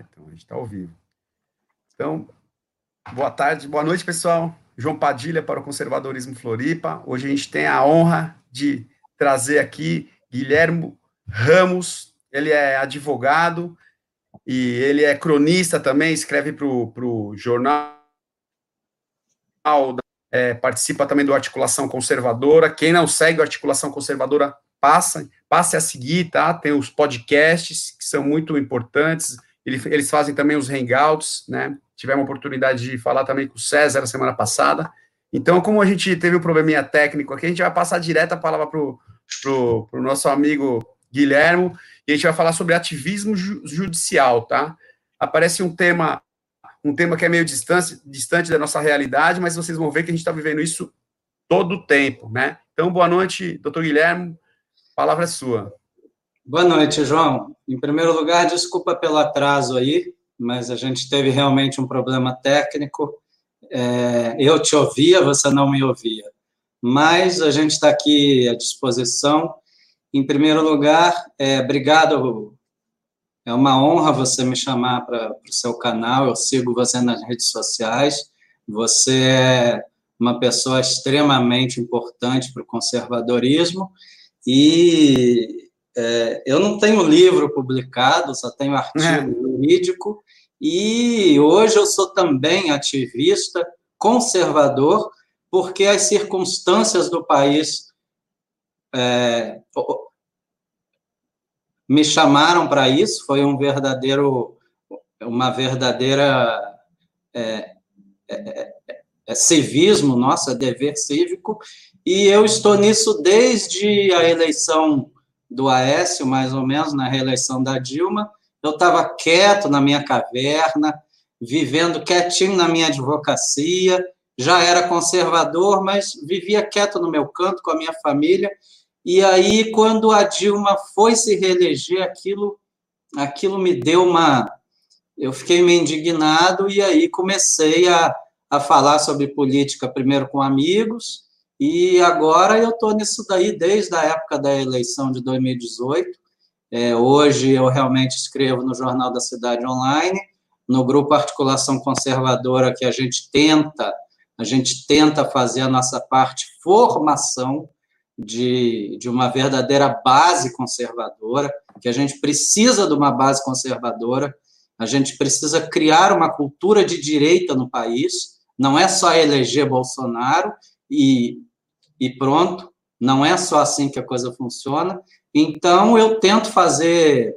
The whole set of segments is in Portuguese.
então a gente está ao vivo. Então, boa tarde, boa noite, pessoal. João Padilha para o Conservadorismo Floripa. Hoje a gente tem a honra de trazer aqui Guilhermo Ramos. Ele é advogado e ele é cronista também, escreve para o jornal, é, participa também do Articulação Conservadora. Quem não segue o Articulação Conservadora, passa, passe a seguir, tá? Tem os podcasts que são muito importantes. Eles fazem também os hangouts, né? Tivemos a oportunidade de falar também com o César na semana passada. Então, como a gente teve um probleminha técnico aqui, a gente vai passar direto a palavra para o nosso amigo Guilhermo, e a gente vai falar sobre ativismo ju judicial, tá? Aparece um tema, um tema que é meio distante, distante da nossa realidade, mas vocês vão ver que a gente está vivendo isso todo o tempo, né? Então, boa noite, doutor Guilhermo, palavra é sua. Boa noite, João. Em primeiro lugar, desculpa pelo atraso aí, mas a gente teve realmente um problema técnico. É, eu te ouvia, você não me ouvia. Mas a gente está aqui à disposição. Em primeiro lugar, é, obrigado. É uma honra você me chamar para o seu canal. Eu sigo você nas redes sociais. Você é uma pessoa extremamente importante para o conservadorismo e é, eu não tenho livro publicado, só tenho artigo é. jurídico, e hoje eu sou também ativista conservador, porque as circunstâncias do país é, me chamaram para isso, foi um verdadeiro, uma verdadeira é, é, é, é civismo, nossa, dever cívico, e eu estou nisso desde a eleição do Aécio, mais ou menos, na reeleição da Dilma. Eu estava quieto na minha caverna, vivendo quietinho na minha advocacia, já era conservador, mas vivia quieto no meu canto com a minha família. E aí, quando a Dilma foi se reeleger, aquilo, aquilo me deu uma. Eu fiquei meio indignado e aí comecei a, a falar sobre política, primeiro com amigos, e agora eu estou nisso daí desde a época da eleição de 2018. É, hoje eu realmente escrevo no Jornal da Cidade Online, no grupo Articulação Conservadora, que a gente tenta, a gente tenta fazer a nossa parte formação de, de uma verdadeira base conservadora, que a gente precisa de uma base conservadora, a gente precisa criar uma cultura de direita no país, não é só eleger Bolsonaro e e pronto. Não é só assim que a coisa funciona. Então, eu tento fazer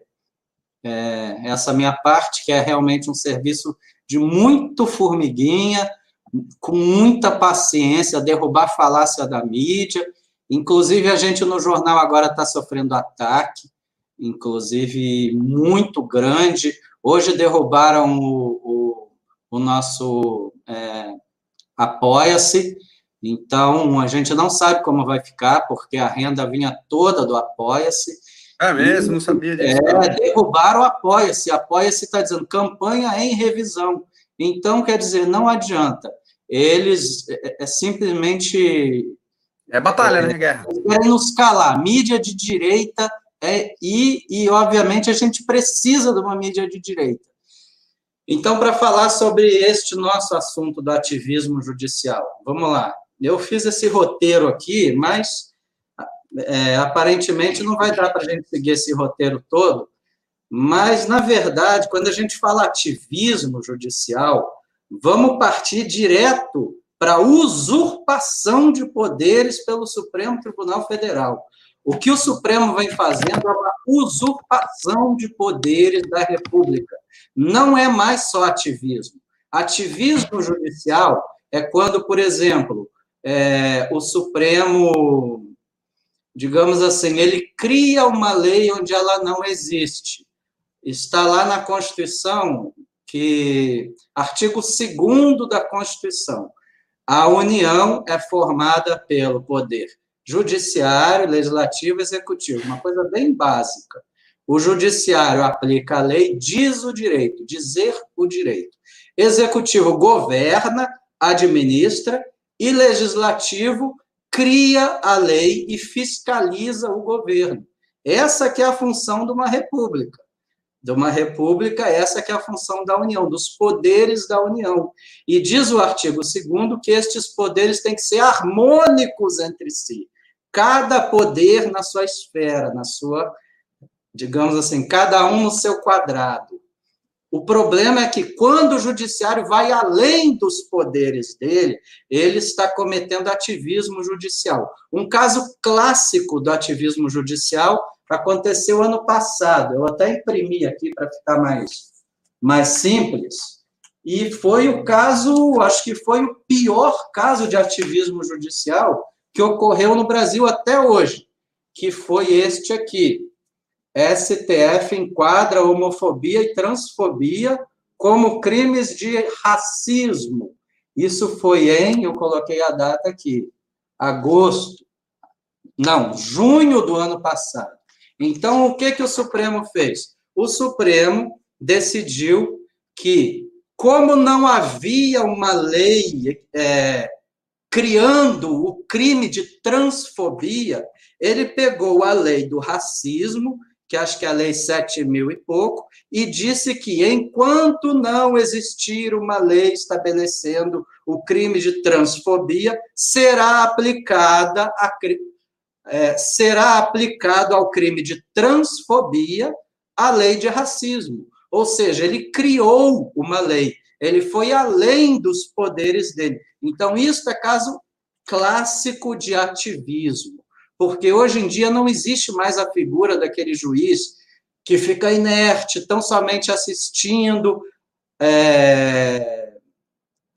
é, essa minha parte, que é realmente um serviço de muito formiguinha, com muita paciência, derrubar a falácia da mídia. Inclusive, a gente no jornal agora está sofrendo ataque, inclusive muito grande. Hoje derrubaram o, o, o nosso é, Apoia-se, então, a gente não sabe como vai ficar, porque a renda vinha toda do Apoia-se. É mesmo? Não sabia disso. É, derrubaram o Apoia-se. Apoia-se está dizendo campanha em revisão. Então, quer dizer, não adianta. Eles é, é simplesmente. É batalha, é, né, guerra? Querem nos calar. Mídia de direita é, e, e, obviamente, a gente precisa de uma mídia de direita. Então, para falar sobre este nosso assunto do ativismo judicial, vamos lá. Eu fiz esse roteiro aqui, mas é, aparentemente não vai dar para a gente seguir esse roteiro todo. Mas, na verdade, quando a gente fala ativismo judicial, vamos partir direto para a usurpação de poderes pelo Supremo Tribunal Federal. O que o Supremo vem fazendo é uma usurpação de poderes da República. Não é mais só ativismo. Ativismo judicial é quando, por exemplo, é, o Supremo, digamos assim, ele cria uma lei onde ela não existe. Está lá na Constituição, que artigo 2 da Constituição, a União é formada pelo poder judiciário, legislativo e executivo, uma coisa bem básica. O judiciário aplica a lei, diz o direito, dizer o direito. Executivo governa, administra e legislativo cria a lei e fiscaliza o governo. Essa que é a função de uma república. de uma república, essa que é a função da União, dos poderes da União. E diz o artigo 2 que estes poderes têm que ser harmônicos entre si. Cada poder na sua esfera, na sua, digamos assim, cada um no seu quadrado. O problema é que quando o judiciário vai além dos poderes dele, ele está cometendo ativismo judicial. Um caso clássico do ativismo judicial aconteceu ano passado. Eu até imprimi aqui para ficar mais, mais simples. E foi o caso, acho que foi o pior caso de ativismo judicial que ocorreu no Brasil até hoje, que foi este aqui. STF enquadra homofobia e transfobia como crimes de racismo. Isso foi em, eu coloquei a data aqui, agosto, não, junho do ano passado. Então, o que, que o Supremo fez? O Supremo decidiu que, como não havia uma lei é, criando o crime de transfobia, ele pegou a lei do racismo que acho que é a lei 7 mil e pouco, e disse que enquanto não existir uma lei estabelecendo o crime de transfobia, será aplicada a, é, será aplicado ao crime de transfobia a lei de racismo. Ou seja, ele criou uma lei, ele foi além dos poderes dele. Então, isso é caso clássico de ativismo porque hoje em dia não existe mais a figura daquele juiz que fica inerte, tão somente assistindo, é,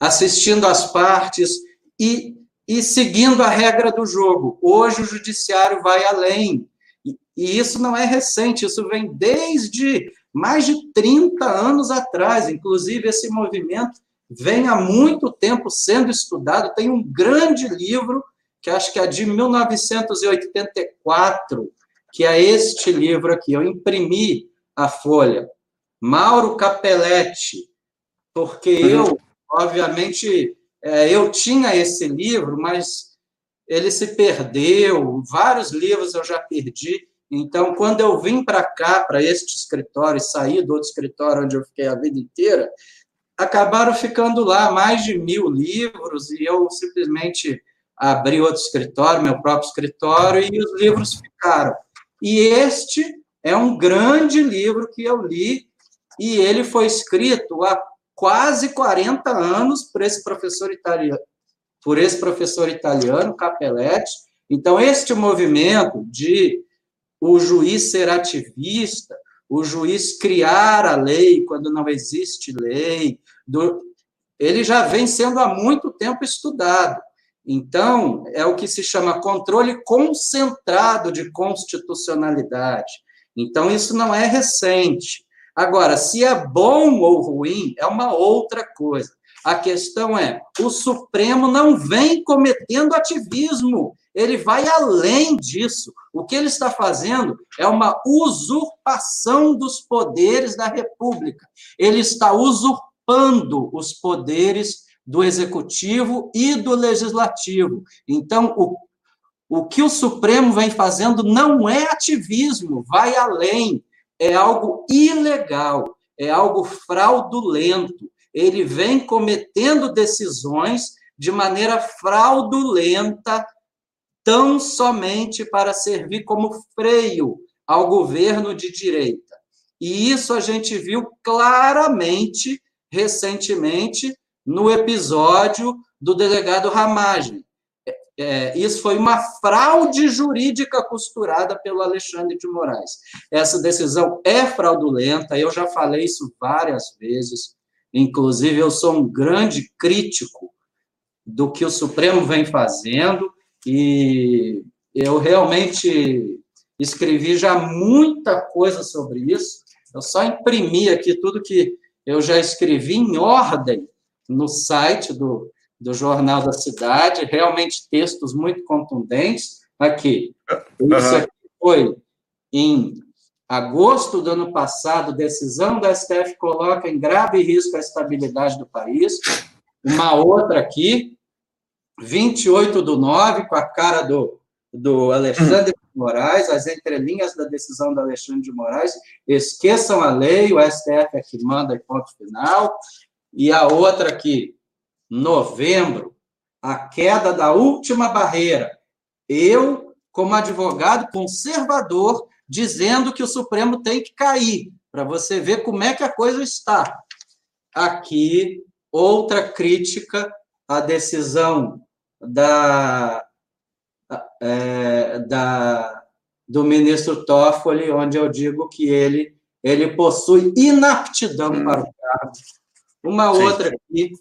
assistindo as partes e, e seguindo a regra do jogo. Hoje o judiciário vai além. E, e isso não é recente, isso vem desde mais de 30 anos atrás. Inclusive, esse movimento vem há muito tempo sendo estudado. Tem um grande livro que acho que é de 1984, que é este livro aqui. Eu imprimi a folha. Mauro Capelletti, porque uhum. eu, obviamente, é, eu tinha esse livro, mas ele se perdeu, vários livros eu já perdi. Então, quando eu vim para cá, para este escritório, e saí do outro escritório onde eu fiquei a vida inteira, acabaram ficando lá mais de mil livros e eu simplesmente abri outro escritório, meu próprio escritório, e os livros ficaram. E este é um grande livro que eu li, e ele foi escrito há quase 40 anos por esse professor italiano, por esse professor italiano, Capelletti. Então, este movimento de o juiz ser ativista, o juiz criar a lei quando não existe lei, do, ele já vem sendo há muito tempo estudado. Então, é o que se chama controle concentrado de constitucionalidade. Então, isso não é recente. Agora, se é bom ou ruim, é uma outra coisa. A questão é: o Supremo não vem cometendo ativismo, ele vai além disso. O que ele está fazendo é uma usurpação dos poderes da República. Ele está usurpando os poderes do executivo e do legislativo. Então, o, o que o Supremo vem fazendo não é ativismo, vai além, é algo ilegal, é algo fraudulento. Ele vem cometendo decisões de maneira fraudulenta, tão somente para servir como freio ao governo de direita. E isso a gente viu claramente recentemente no episódio do delegado Ramagem. É, é, isso foi uma fraude jurídica costurada pelo Alexandre de Moraes. Essa decisão é fraudulenta, eu já falei isso várias vezes, inclusive eu sou um grande crítico do que o Supremo vem fazendo, e eu realmente escrevi já muita coisa sobre isso, eu só imprimi aqui tudo que eu já escrevi em ordem no site do, do Jornal da Cidade, realmente textos muito contundentes. Aqui, isso aqui foi em agosto do ano passado, decisão da STF coloca em grave risco a estabilidade do país. Uma outra aqui, 28 do 9, com a cara do, do Alexandre Moraes, as entrelinhas da decisão do Alexandre de Moraes, esqueçam a lei, o STF é que manda e ponto final. E a outra aqui, novembro, a queda da última barreira. Eu, como advogado conservador, dizendo que o Supremo tem que cair, para você ver como é que a coisa está. Aqui, outra crítica à decisão da, é, da, do ministro Toffoli, onde eu digo que ele, ele possui inaptidão para o cargo. Uma Sim. outra aqui,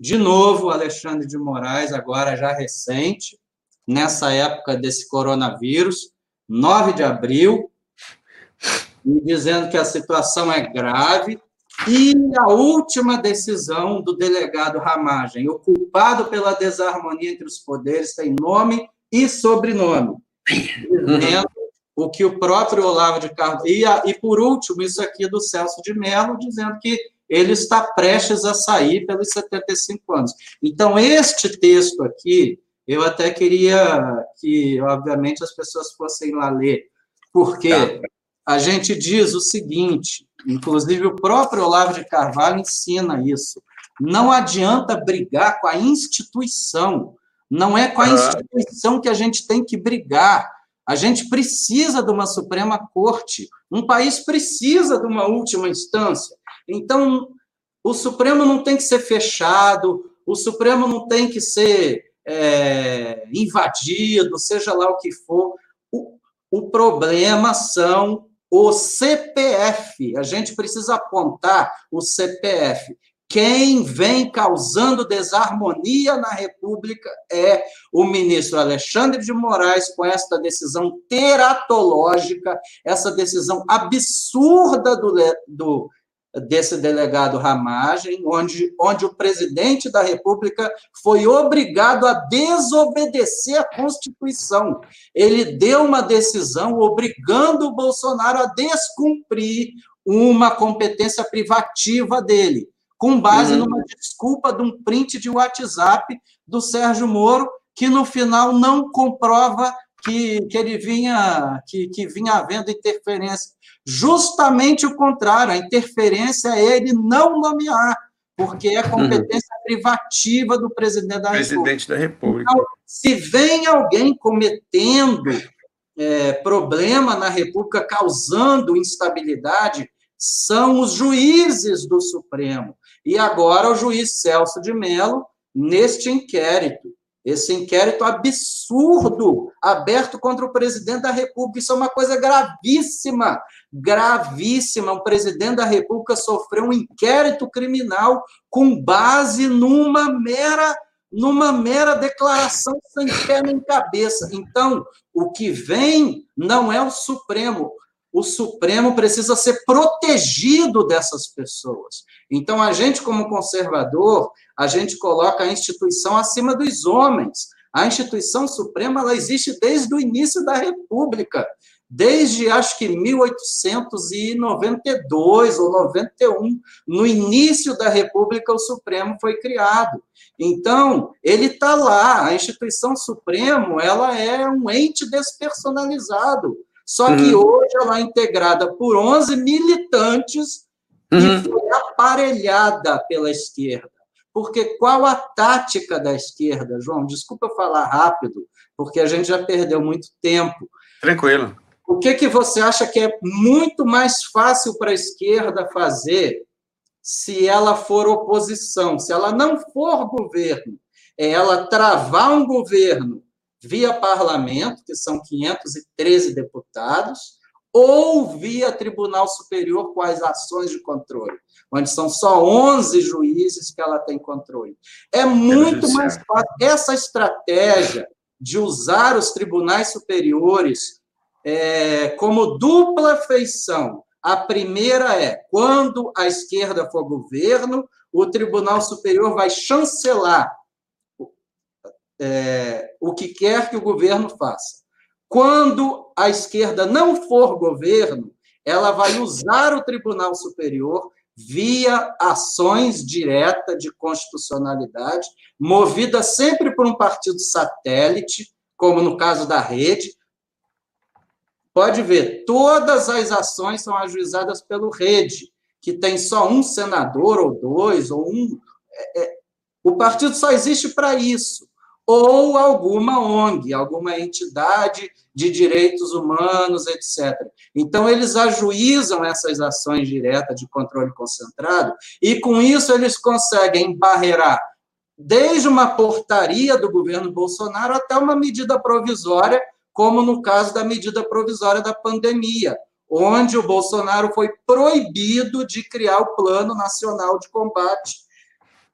de novo, Alexandre de Moraes, agora já recente, nessa época desse coronavírus, 9 de abril, dizendo que a situação é grave, e a última decisão do delegado Ramagem, o culpado pela desarmonia entre os poderes tem nome e sobrenome, dizendo o que o próprio Olavo de Carvalho. E, e por último, isso aqui do Celso de Mello, dizendo que ele está prestes a sair pelos 75 anos. Então, este texto aqui, eu até queria que, obviamente, as pessoas fossem lá ler, porque tá. a gente diz o seguinte, inclusive o próprio Olavo de Carvalho ensina isso, não adianta brigar com a instituição, não é com a instituição que a gente tem que brigar, a gente precisa de uma Suprema Corte, um país precisa de uma última instância. Então, o Supremo não tem que ser fechado, o Supremo não tem que ser é, invadido, seja lá o que for. O, o problema são o CPF. A gente precisa apontar o CPF. Quem vem causando desarmonia na República é o ministro Alexandre de Moraes, com esta decisão teratológica, essa decisão absurda do, do desse delegado Ramagem, onde, onde o presidente da República foi obrigado a desobedecer a Constituição. Ele deu uma decisão obrigando o Bolsonaro a descumprir uma competência privativa dele, com base uhum. numa desculpa de um print de WhatsApp do Sérgio Moro, que no final não comprova que, que ele vinha, que, que vinha havendo interferência Justamente o contrário, a interferência é ele não nomear, porque é competência uhum. privativa do presidente da presidente República. da República. Então, se vem alguém cometendo é, problema na República, causando instabilidade, são os juízes do Supremo. E agora o juiz Celso de Mello, neste inquérito, esse inquérito absurdo aberto contra o presidente da República. Isso é uma coisa gravíssima, gravíssima. O presidente da República sofreu um inquérito criminal com base numa mera numa mera declaração sem pé nem cabeça. Então, o que vem não é o Supremo. O Supremo precisa ser protegido dessas pessoas. Então, a gente, como conservador, a gente coloca a instituição acima dos homens. A instituição suprema ela existe desde o início da República, desde acho que 1892 ou 91, no início da República, o Supremo foi criado. Então, ele está lá, a instituição Supremo, ela é um ente despersonalizado. Só que uhum. hoje ela é integrada por 11 militantes uhum. que foi aparelhada pela esquerda. Porque qual a tática da esquerda, João? Desculpa eu falar rápido, porque a gente já perdeu muito tempo. Tranquilo. O que, que você acha que é muito mais fácil para a esquerda fazer se ela for oposição, se ela não for governo? É ela travar um governo via parlamento, que são 513 deputados, ou via Tribunal Superior com as ações de controle, onde são só 11 juízes que ela tem controle. É muito mais fácil. Essa estratégia de usar os tribunais superiores é, como dupla feição. A primeira é, quando a esquerda for governo, o Tribunal Superior vai chancelar é, o que quer que o governo faça. Quando a esquerda não for governo, ela vai usar o Tribunal Superior via ações diretas de constitucionalidade, movida sempre por um partido satélite, como no caso da rede, pode ver, todas as ações são ajuizadas pelo Rede, que tem só um senador, ou dois, ou um. É, é, o partido só existe para isso. Ou alguma ONG, alguma entidade de direitos humanos, etc. Então, eles ajuizam essas ações diretas de controle concentrado, e com isso eles conseguem barrerar desde uma portaria do governo Bolsonaro até uma medida provisória como no caso da medida provisória da pandemia, onde o Bolsonaro foi proibido de criar o Plano Nacional de Combate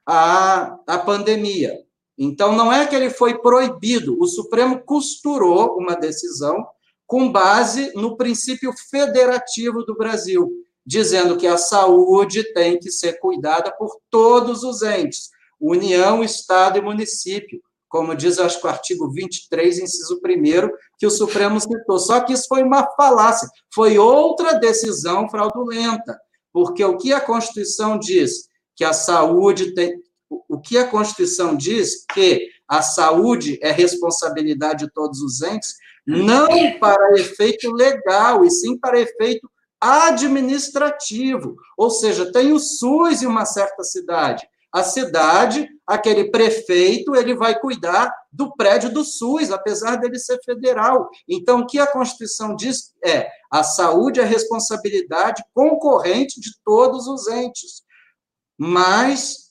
à, à pandemia. Então, não é que ele foi proibido, o Supremo costurou uma decisão com base no princípio federativo do Brasil, dizendo que a saúde tem que ser cuidada por todos os entes, União, Estado e município, como diz, acho que o artigo 23, inciso 1, que o Supremo citou. Só que isso foi uma falácia, foi outra decisão fraudulenta, porque o que a Constituição diz? Que a saúde tem. O que a Constituição diz? Que a saúde é responsabilidade de todos os entes, não para efeito legal, e sim para efeito administrativo. Ou seja, tem o SUS em uma certa cidade a cidade, aquele prefeito, ele vai cuidar do prédio do SUS, apesar dele ser federal. Então, o que a Constituição diz é: a saúde é responsabilidade concorrente de todos os entes. Mas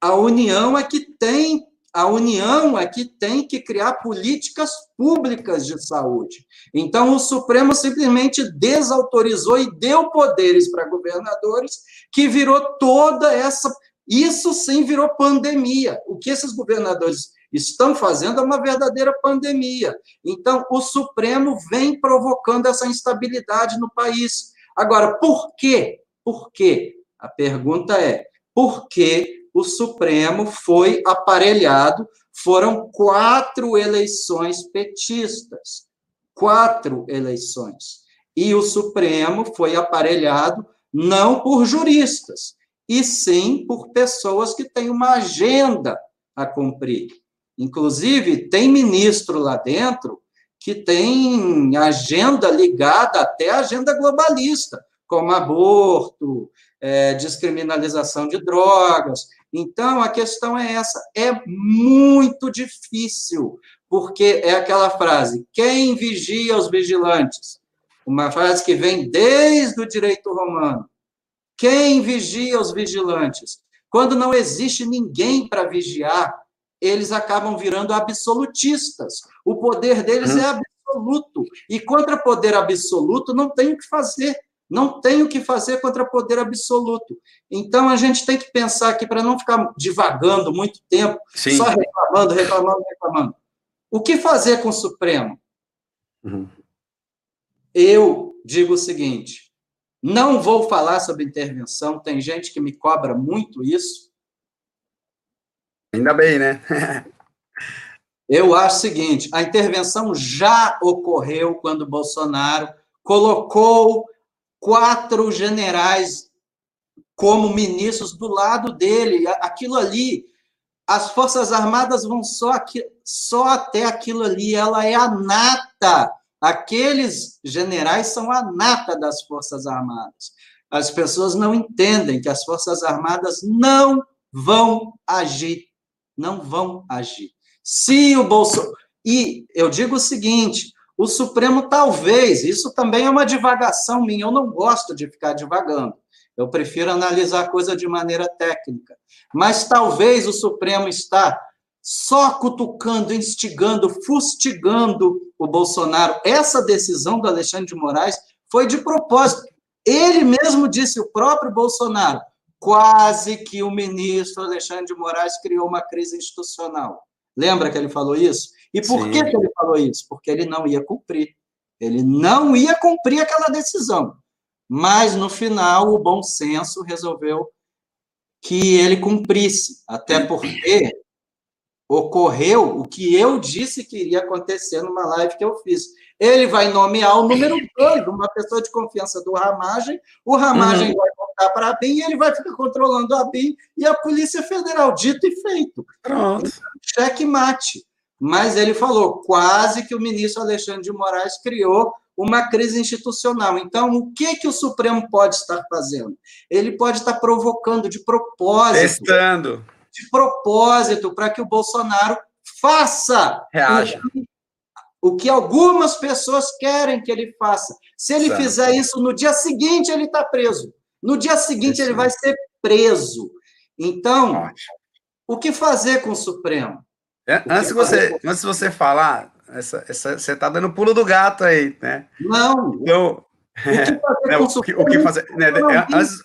a União é que tem a União é que tem que criar políticas públicas de saúde. Então, o Supremo simplesmente desautorizou e deu poderes para governadores, que virou toda essa isso sim virou pandemia. O que esses governadores estão fazendo é uma verdadeira pandemia. Então, o Supremo vem provocando essa instabilidade no país. Agora, por quê? Por quê? A pergunta é: por que o Supremo foi aparelhado? Foram quatro eleições petistas. Quatro eleições. E o Supremo foi aparelhado não por juristas, e sim por pessoas que têm uma agenda a cumprir. Inclusive, tem ministro lá dentro que tem agenda ligada até à agenda globalista, como aborto, é, descriminalização de drogas. Então, a questão é essa: é muito difícil, porque é aquela frase: quem vigia os vigilantes? Uma frase que vem desde o direito romano. Quem vigia os vigilantes? Quando não existe ninguém para vigiar, eles acabam virando absolutistas. O poder deles é absoluto. E contra poder absoluto não tem o que fazer. Não tem o que fazer contra poder absoluto. Então a gente tem que pensar aqui para não ficar divagando muito tempo, Sim. só reclamando, reclamando, reclamando. O que fazer com o Supremo? Uhum. Eu digo o seguinte: não vou falar sobre intervenção, tem gente que me cobra muito isso. Ainda bem, né? Eu acho o seguinte: a intervenção já ocorreu quando Bolsonaro colocou quatro generais como ministros do lado dele. Aquilo ali, as Forças Armadas vão só, aqui, só até aquilo ali, ela é a nata Aqueles generais são a nata das Forças Armadas. As pessoas não entendem que as Forças Armadas não vão agir. Não vão agir. Se o Bolsonaro. E eu digo o seguinte: o Supremo talvez, isso também é uma divagação minha, eu não gosto de ficar divagando. Eu prefiro analisar a coisa de maneira técnica. Mas talvez o Supremo está só cutucando, instigando, fustigando o Bolsonaro. Essa decisão do Alexandre de Moraes foi de propósito. Ele mesmo disse, o próprio Bolsonaro, quase que o ministro Alexandre de Moraes criou uma crise institucional. Lembra que ele falou isso? E por que, que ele falou isso? Porque ele não ia cumprir. Ele não ia cumprir aquela decisão. Mas, no final, o bom senso resolveu que ele cumprisse. Até porque ocorreu o que eu disse que iria acontecer numa live que eu fiz. Ele vai nomear o número dois, uma pessoa de confiança do Ramagem, o Ramagem uhum. vai voltar para a BIM e ele vai ficar controlando a BIM e a Polícia Federal. Dito e feito. Pronto. Cheque mate. Mas ele falou quase que o ministro Alexandre de Moraes criou uma crise institucional. Então, o que, que o Supremo pode estar fazendo? Ele pode estar provocando de propósito. Testando. De propósito, para que o Bolsonaro faça Reaja. O, que, o que algumas pessoas querem que ele faça. Se ele certo. fizer isso no dia seguinte, ele está preso. No dia seguinte, ele vai ser preso. Então, Ótimo. o que fazer com o Supremo? É, antes, de você, antes de você falar, essa, essa, você está dando pulo do gato aí, né? Não. Então, o, que, o, que, fazer? Né, antes,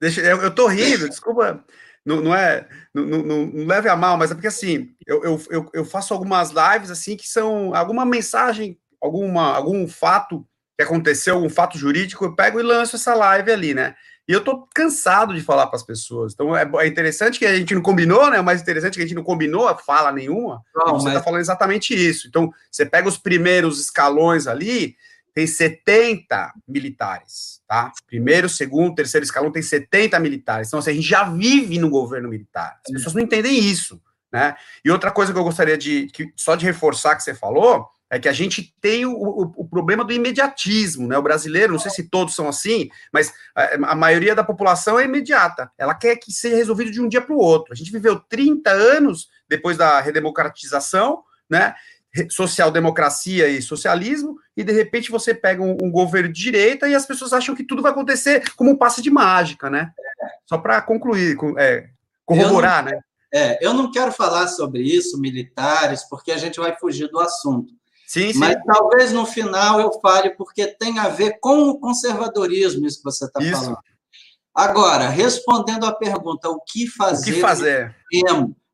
deixa, eu, eu tô rindo, desculpa. Não, não é, não, não, não, leve a mal, mas é porque assim, eu, eu, eu faço algumas lives assim que são alguma mensagem, alguma, algum fato que aconteceu, algum fato jurídico, eu pego e lanço essa live ali, né? E eu tô cansado de falar para as pessoas. Então é, é, interessante que a gente não combinou, né? O mais interessante que a gente não combinou a fala nenhuma. Não, você está mas... falando exatamente isso. Então, você pega os primeiros escalões ali, tem 70 militares, tá? Primeiro, segundo, terceiro escalão tem 70 militares. Então, assim, a gente já vive no governo militar. As pessoas não entendem isso, né? E outra coisa que eu gostaria de que, só de reforçar que você falou é que a gente tem o, o, o, problema do imediatismo, né? O brasileiro, não sei se todos são assim, mas a, a, maioria da população é imediata. Ela quer que seja resolvido de um dia para o outro. A gente viveu 30 anos depois da redemocratização, né? Social-democracia e socialismo, e de repente você pega um, um, governo de direita e as pessoas acham que tudo vai acontecer como um passe de mágica, né? Só para concluir, é, corroborar, não, né? É, eu não quero falar sobre isso, militares, porque a gente vai fugir do assunto. Sim, sim. Mas talvez no final eu fale, porque tem a ver com o conservadorismo, isso que você está falando. Agora, respondendo à pergunta, o que fazer? O que fazer?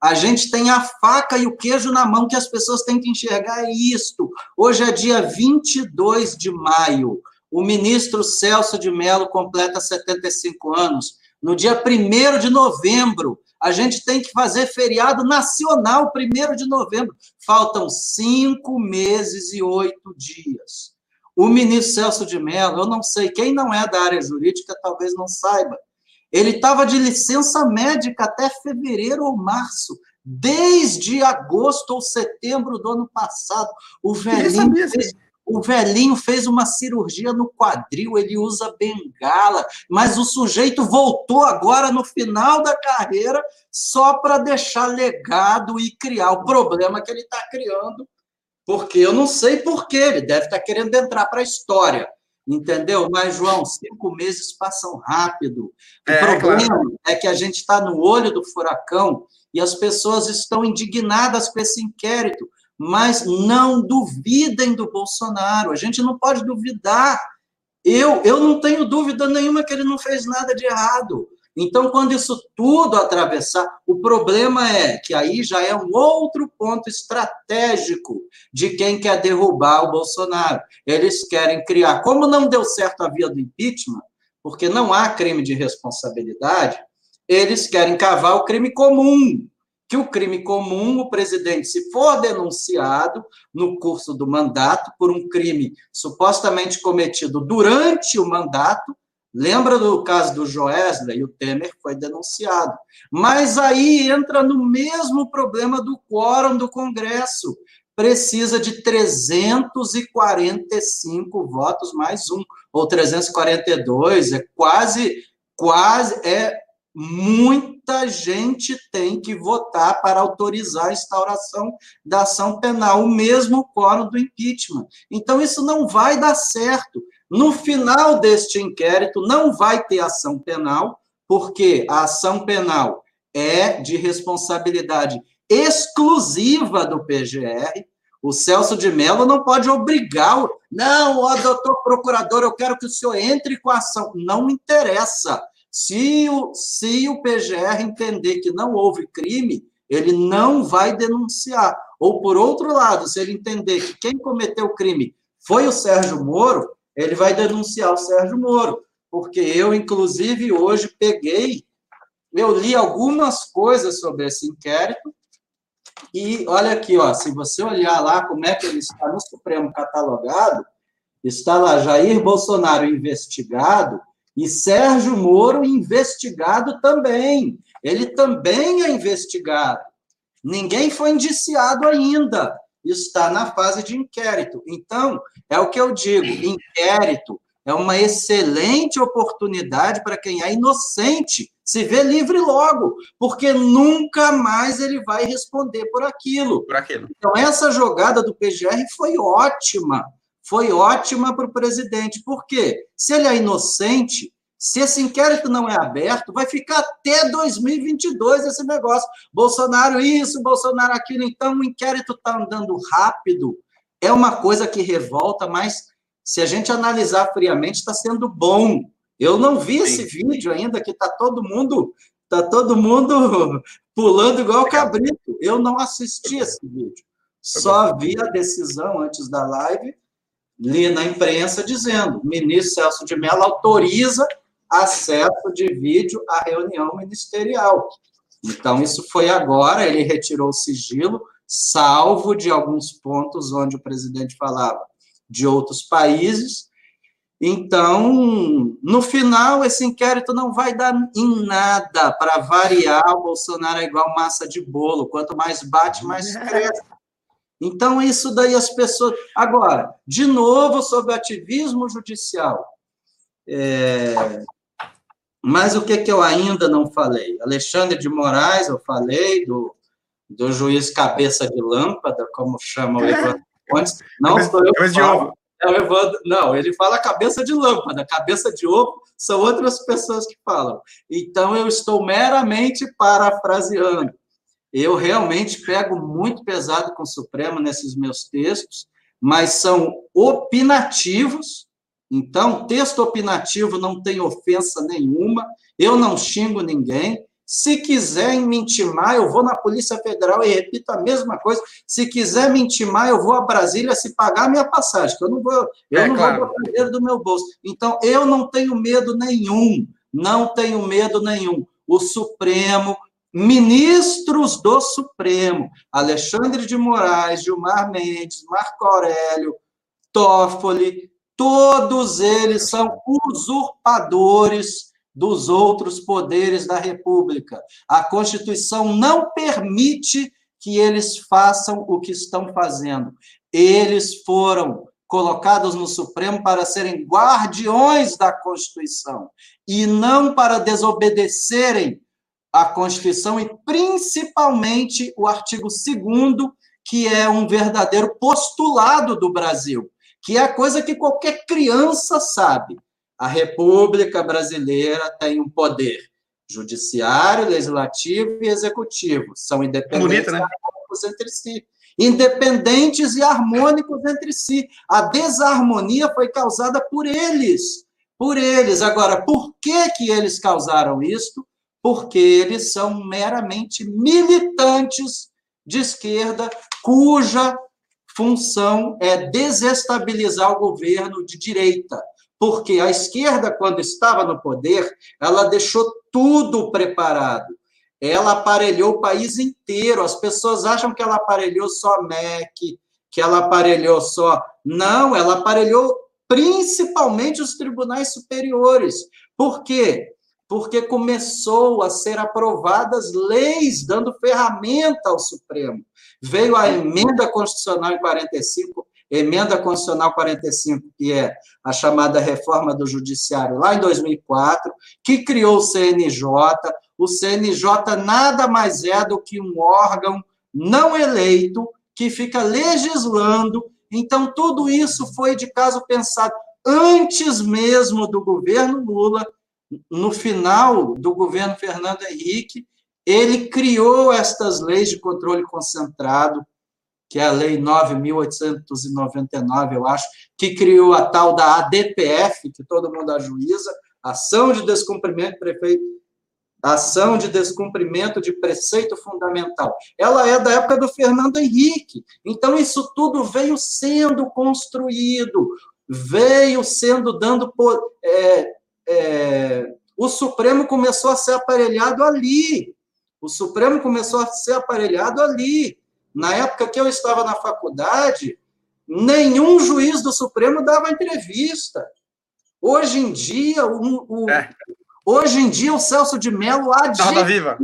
A gente tem a faca e o queijo na mão que as pessoas têm que enxergar é isto. Hoje é dia 22 de maio. O ministro Celso de Mello completa 75 anos. No dia 1 de novembro, a gente tem que fazer feriado nacional, primeiro de novembro. Faltam cinco meses e oito dias. O ministro Celso de Mello, eu não sei, quem não é da área jurídica talvez não saiba. Ele estava de licença médica até fevereiro ou março, desde agosto ou setembro do ano passado. O velhinho fez, o velhinho fez uma cirurgia no quadril, ele usa bengala, mas o sujeito voltou agora no final da carreira só para deixar legado e criar o problema que ele está criando, porque eu não sei porquê, ele deve estar tá querendo entrar para a história, entendeu? Mas, João, cinco meses passam rápido. O é, problema claro. é que a gente está no olho do furacão e as pessoas estão indignadas com esse inquérito mas não duvidem do Bolsonaro. A gente não pode duvidar. Eu, eu não tenho dúvida nenhuma que ele não fez nada de errado. Então, quando isso tudo atravessar, o problema é que aí já é um outro ponto estratégico de quem quer derrubar o Bolsonaro. Eles querem criar, como não deu certo a via do impeachment, porque não há crime de responsabilidade, eles querem cavar o crime comum que o crime comum, o presidente, se for denunciado no curso do mandato por um crime supostamente cometido durante o mandato, lembra do caso do Joesley, o Temer foi denunciado. Mas aí entra no mesmo problema do quórum do Congresso. Precisa de 345 votos mais um, ou 342, é quase, quase, é muita gente tem que votar para autorizar a instauração da ação penal, o mesmo quórum do impeachment. Então, isso não vai dar certo. No final deste inquérito, não vai ter ação penal, porque a ação penal é de responsabilidade exclusiva do PGR. O Celso de Mello não pode obrigar, não, ó, doutor procurador, eu quero que o senhor entre com a ação. Não interessa. Se o, se o PGR entender que não houve crime, ele não vai denunciar. Ou, por outro lado, se ele entender que quem cometeu o crime foi o Sérgio Moro, ele vai denunciar o Sérgio Moro. Porque eu, inclusive, hoje peguei, eu li algumas coisas sobre esse inquérito, e olha aqui, ó, se você olhar lá como é que ele está no Supremo catalogado, está lá Jair Bolsonaro investigado e Sérgio Moro investigado também. Ele também é investigado. Ninguém foi indiciado ainda. Está na fase de inquérito. Então, é o que eu digo: inquérito é uma excelente oportunidade para quem é inocente se ver livre logo, porque nunca mais ele vai responder por aquilo. Por aquilo. Então, essa jogada do PGR foi ótima. Foi ótima para o presidente. Por quê? Se ele é inocente, se esse inquérito não é aberto, vai ficar até 2022 esse negócio. Bolsonaro isso, Bolsonaro aquilo. Então, o inquérito está andando rápido. É uma coisa que revolta, mas se a gente analisar friamente, está sendo bom. Eu não vi esse vídeo ainda, que está todo mundo tá todo mundo pulando igual cabrito. Eu não assisti esse vídeo. Só vi a decisão antes da live, li na imprensa dizendo: o ministro Celso de Mello autoriza acesso de vídeo à reunião ministerial. Então, isso foi agora, ele retirou o sigilo, salvo de alguns pontos onde o presidente falava de outros países. Então, no final, esse inquérito não vai dar em nada. Para variar, o Bolsonaro é igual massa de bolo. Quanto mais bate, mais cresce. Então, isso daí as pessoas. Agora, de novo, sobre ativismo judicial. É... Mas o que, que eu ainda não falei? Alexandre de Moraes, eu falei, do, do juiz cabeça de lâmpada, como chama o Evandro Pontes. Não sou eu que falo. É o Evandro, não, ele fala cabeça de lâmpada, cabeça de ovo são outras pessoas que falam. Então, eu estou meramente parafraseando. Eu realmente pego muito pesado com o Supremo nesses meus textos, mas são opinativos. Então, texto opinativo não tem ofensa nenhuma, eu não xingo ninguém, se quiser me intimar, eu vou na Polícia Federal e repito a mesma coisa. Se quiser me intimar, eu vou a Brasília se pagar a minha passagem, que eu não vou, eu é, não claro. vou botar dinheiro do meu bolso. Então, eu não tenho medo nenhum, não tenho medo nenhum. O Supremo, ministros do Supremo, Alexandre de Moraes, Gilmar Mendes, Marco Aurélio, Toffoli, todos eles são usurpadores dos outros poderes da República. A Constituição não permite que eles façam o que estão fazendo. Eles foram colocados no Supremo para serem guardiões da Constituição e não para desobedecerem a Constituição e principalmente o artigo 2 que é um verdadeiro postulado do Brasil, que é a coisa que qualquer criança sabe a República Brasileira tem um poder judiciário, legislativo e executivo. São independentes Bonito, né? entre si. Independentes e harmônicos entre si. A desarmonia foi causada por eles. Por eles. Agora, por que, que eles causaram isto? Porque eles são meramente militantes de esquerda, cuja função é desestabilizar o governo de direita porque a esquerda, quando estava no poder, ela deixou tudo preparado. Ela aparelhou o país inteiro. As pessoas acham que ela aparelhou só MEC, que ela aparelhou só. Não, ela aparelhou principalmente os tribunais superiores. Por quê? Porque começou a ser aprovadas leis dando ferramenta ao Supremo. Veio a emenda constitucional em 45, emenda constitucional 45, que é a chamada reforma do judiciário lá em 2004, que criou o CNJ. O CNJ nada mais é do que um órgão não eleito que fica legislando. Então, tudo isso foi de caso pensado antes mesmo do governo Lula, no final do governo Fernando Henrique, ele criou estas leis de controle concentrado, que é a Lei 9.899, eu acho, que criou a tal da ADPF, que todo mundo ajuiza, Ação de Descumprimento de Prefeito, Ação de Descumprimento de Preceito Fundamental. Ela é da época do Fernando Henrique. Então, isso tudo veio sendo construído, veio sendo dando. É, é, o Supremo começou a ser aparelhado ali. O Supremo começou a ser aparelhado ali. Na época que eu estava na faculdade, nenhum juiz do Supremo dava entrevista. Hoje em dia, o, o é. hoje em dia o Celso de Mello adjetiva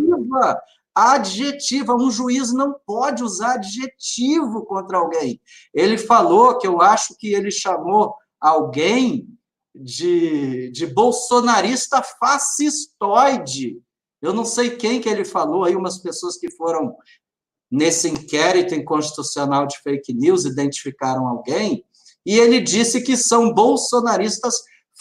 adjetiva. Um juiz não pode usar adjetivo contra alguém. Ele falou que eu acho que ele chamou alguém de, de bolsonarista fascistoide. Eu não sei quem que ele falou, aí umas pessoas que foram nesse inquérito inconstitucional de fake news identificaram alguém, e ele disse que são bolsonaristas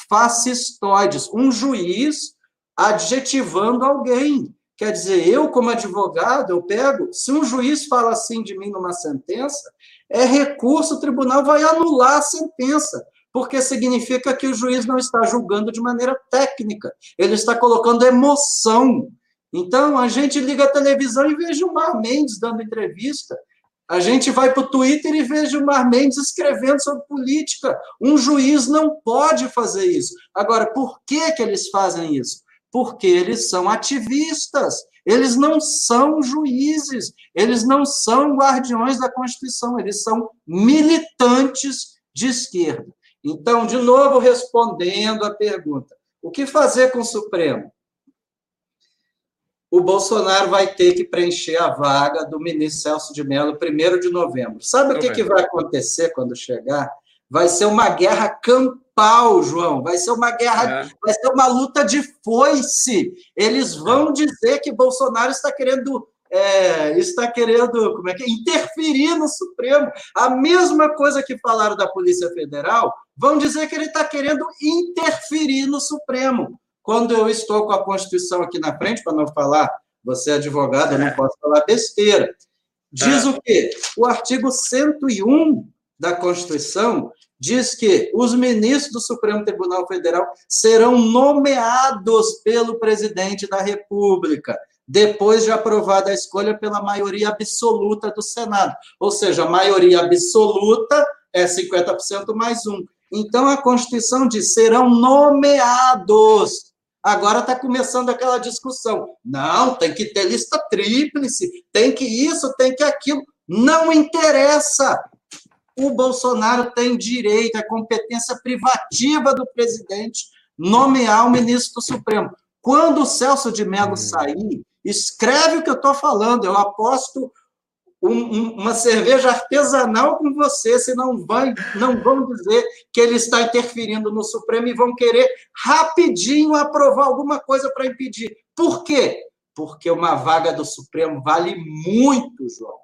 fascistoides. Um juiz adjetivando alguém. Quer dizer, eu, como advogado, eu pego, se um juiz fala assim de mim numa sentença, é recurso, o tribunal vai anular a sentença, porque significa que o juiz não está julgando de maneira técnica, ele está colocando emoção. Então, a gente liga a televisão e veja o Mar Mendes dando entrevista, a gente vai para o Twitter e veja o Mar Mendes escrevendo sobre política. Um juiz não pode fazer isso. Agora, por que, que eles fazem isso? porque eles são ativistas, eles não são juízes, eles não são guardiões da Constituição, eles são militantes de esquerda. Então, de novo, respondendo à pergunta: o que fazer com o Supremo? O Bolsonaro vai ter que preencher a vaga do ministro Celso de Mello, primeiro de novembro. Sabe o que, que vai acontecer quando chegar? Vai ser uma guerra campal, João. Vai ser uma guerra, é. vai ser uma luta de foice. Eles vão dizer que Bolsonaro está querendo é, está querendo como é que é? interferir no Supremo. A mesma coisa que falaram da Polícia Federal, vão dizer que ele está querendo interferir no Supremo. Quando eu estou com a Constituição aqui na frente, para não falar, você é advogado, eu não é. posso falar besteira. Diz é. o quê? O artigo 101 da Constituição diz que os ministros do Supremo Tribunal Federal serão nomeados pelo presidente da República, depois de aprovada a escolha pela maioria absoluta do Senado. Ou seja, a maioria absoluta é 50% mais um. Então, a Constituição diz: serão nomeados. Agora está começando aquela discussão. Não, tem que ter lista tríplice, tem que isso, tem que aquilo. Não interessa o Bolsonaro tem direito, é competência privativa do presidente nomear o ministro do Supremo. Quando o Celso de Mello hum. sair, escreve o que eu estou falando, eu aposto um, um, uma cerveja artesanal com você, se não, vai, não vão dizer que ele está interferindo no Supremo e vão querer rapidinho aprovar alguma coisa para impedir. Por quê? Porque uma vaga do Supremo vale muito, João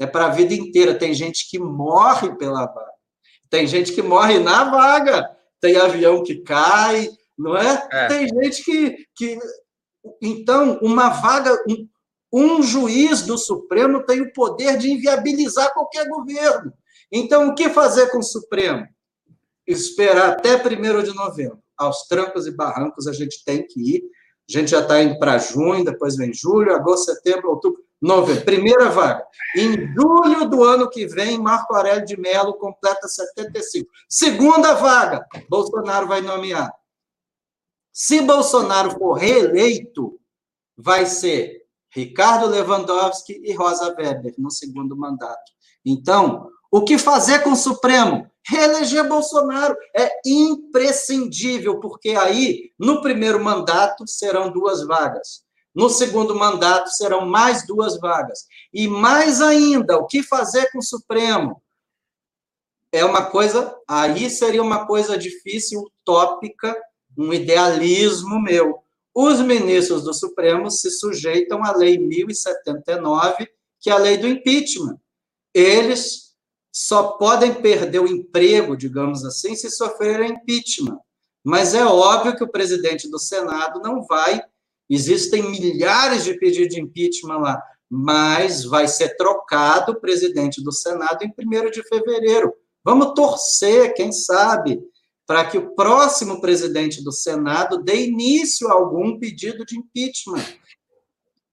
é para a vida inteira. Tem gente que morre pela vaga. Tem gente que morre na vaga. Tem avião que cai, não é? é. Tem gente que, que. Então, uma vaga. Um, um juiz do Supremo tem o poder de inviabilizar qualquer governo. Então, o que fazer com o Supremo? Esperar até 1 de novembro. Aos trancos e barrancos a gente tem que ir. A gente já está indo para junho, depois vem julho, agosto, setembro, outubro. Novembro, primeira vaga. Em julho do ano que vem, Marco Aurélio de Mello completa 75. Segunda vaga, Bolsonaro vai nomear. Se Bolsonaro for reeleito, vai ser Ricardo Lewandowski e Rosa Weber no segundo mandato. Então, o que fazer com o Supremo? Reeleger Bolsonaro é imprescindível, porque aí, no primeiro mandato, serão duas vagas. No segundo mandato serão mais duas vagas. E mais ainda, o que fazer com o Supremo? É uma coisa, aí seria uma coisa difícil, utópica, um idealismo meu. Os ministros do Supremo se sujeitam à Lei 1079, que é a lei do impeachment. Eles só podem perder o emprego, digamos assim, se sofrerem impeachment. Mas é óbvio que o presidente do Senado não vai Existem milhares de pedidos de impeachment lá, mas vai ser trocado o presidente do Senado em 1 de fevereiro. Vamos torcer, quem sabe, para que o próximo presidente do Senado dê início a algum pedido de impeachment.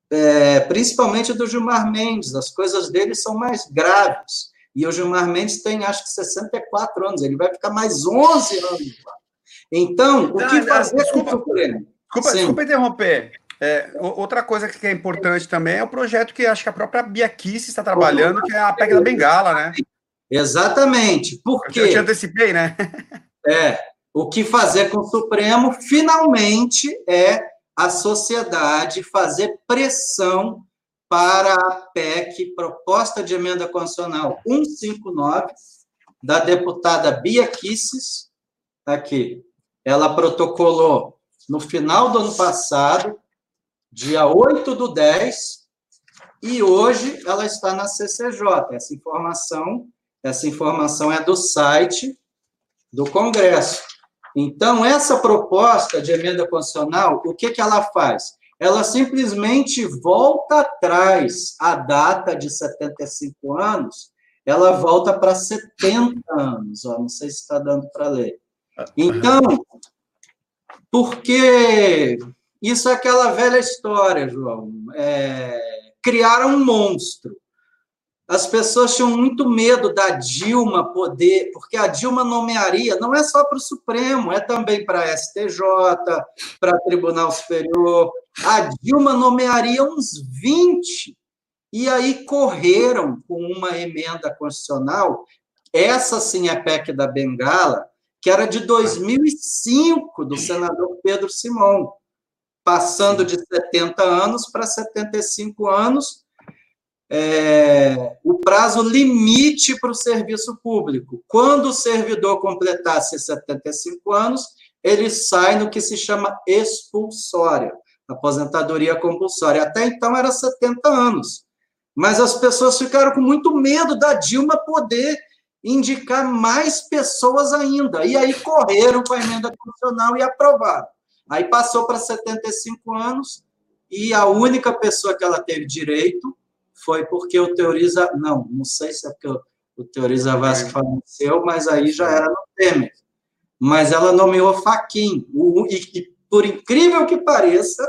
É, principalmente do Gilmar Mendes, as coisas dele são mais graves. E o Gilmar Mendes tem, acho que, 64 anos, ele vai ficar mais 11 anos lá. Então, o que fazer desculpa, com o Supremo? Desculpa, desculpa interromper. É, outra coisa que é importante também é o projeto que acho que a própria Bia Kiss está trabalhando, que é a PEC da Bengala, né? Exatamente. Porque Eu te antecipei, né? É. O que fazer com o Supremo, finalmente, é a sociedade fazer pressão para a PEC, proposta de emenda constitucional 159, da deputada Bia Kisses, aqui. Ela protocolou no final do ano passado, dia 8 do 10, e hoje ela está na CCJ. Essa informação, essa informação é do site do Congresso. Então, essa proposta de emenda constitucional, o que, que ela faz? Ela simplesmente volta atrás a data de 75 anos, ela volta para 70 anos. Ó, não sei se está dando para ler. Então, porque isso é aquela velha história, João. É, criaram um monstro. As pessoas tinham muito medo da Dilma poder, porque a Dilma nomearia, não é só para o Supremo, é também para a STJ, para Tribunal Superior. A Dilma nomearia uns 20, e aí correram com uma emenda constitucional, essa sim é PEC da Bengala, que era de 2005, do senador Pedro Simão, passando de 70 anos para 75 anos, é, o prazo limite para o serviço público. Quando o servidor completasse 75 anos, ele sai no que se chama expulsória, aposentadoria compulsória. Até então era 70 anos. Mas as pessoas ficaram com muito medo da Dilma poder indicar mais pessoas ainda. E aí correram com a emenda constitucional e aprovaram. Aí passou para 75 anos e a única pessoa que ela teve direito foi porque o Teoriza. Não, não sei se é porque o Teoriza Vasco faleceu, mas aí já era no Temer. Mas ela nomeou Faquin. e, e, por incrível que pareça,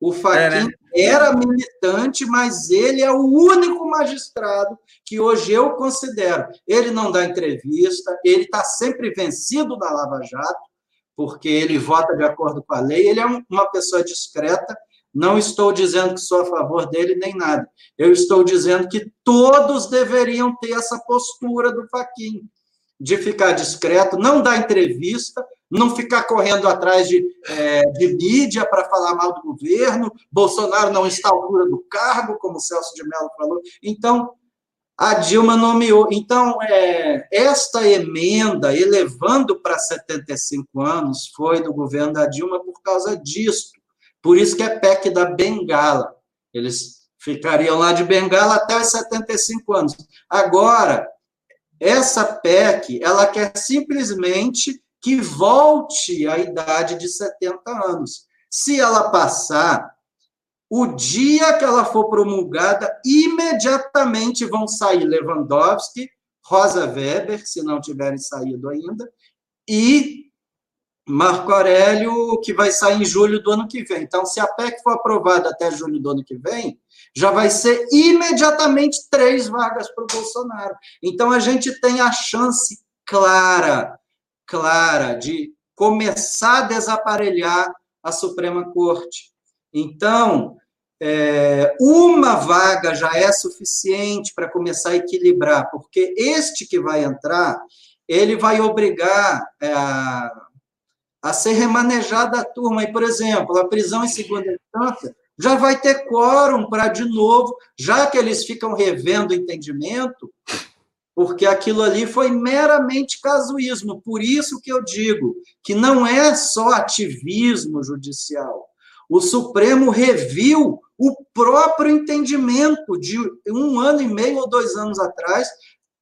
o Faquin é, né? era militante, mas ele é o único magistrado que hoje eu considero. Ele não dá entrevista, ele está sempre vencido na Lava Jato, porque ele vota de acordo com a lei, ele é uma pessoa discreta. Não estou dizendo que sou a favor dele nem nada. Eu estou dizendo que todos deveriam ter essa postura do Faquin, de ficar discreto, não dar entrevista, não ficar correndo atrás de, é, de mídia para falar mal do governo, Bolsonaro não está à altura do cargo, como o Celso de Mello falou. Então, a Dilma nomeou. Então, é, esta emenda, elevando para 75 anos, foi do governo da Dilma por causa disso. Por isso que é PEC da Bengala. Eles ficariam lá de Bengala até os 75 anos. Agora, essa PEC, ela quer simplesmente que volte à idade de 70 anos. Se ela passar, o dia que ela for promulgada, imediatamente vão sair Lewandowski, Rosa Weber, se não tiverem saído ainda, e Marco Aurélio, que vai sair em julho do ano que vem. Então, se a PEC for aprovada até julho do ano que vem, já vai ser imediatamente três vagas para o Bolsonaro. Então, a gente tem a chance clara clara de começar a desaparelhar a Suprema Corte. Então, é, uma vaga já é suficiente para começar a equilibrar, porque este que vai entrar, ele vai obrigar é, a, ser remanejada a turma. E, por exemplo, a prisão em segunda instância já vai ter quórum para, de novo, já que eles ficam revendo o entendimento, porque aquilo ali foi meramente casuísmo. Por isso que eu digo que não é só ativismo judicial. O Supremo reviu o próprio entendimento de um ano e meio ou dois anos atrás,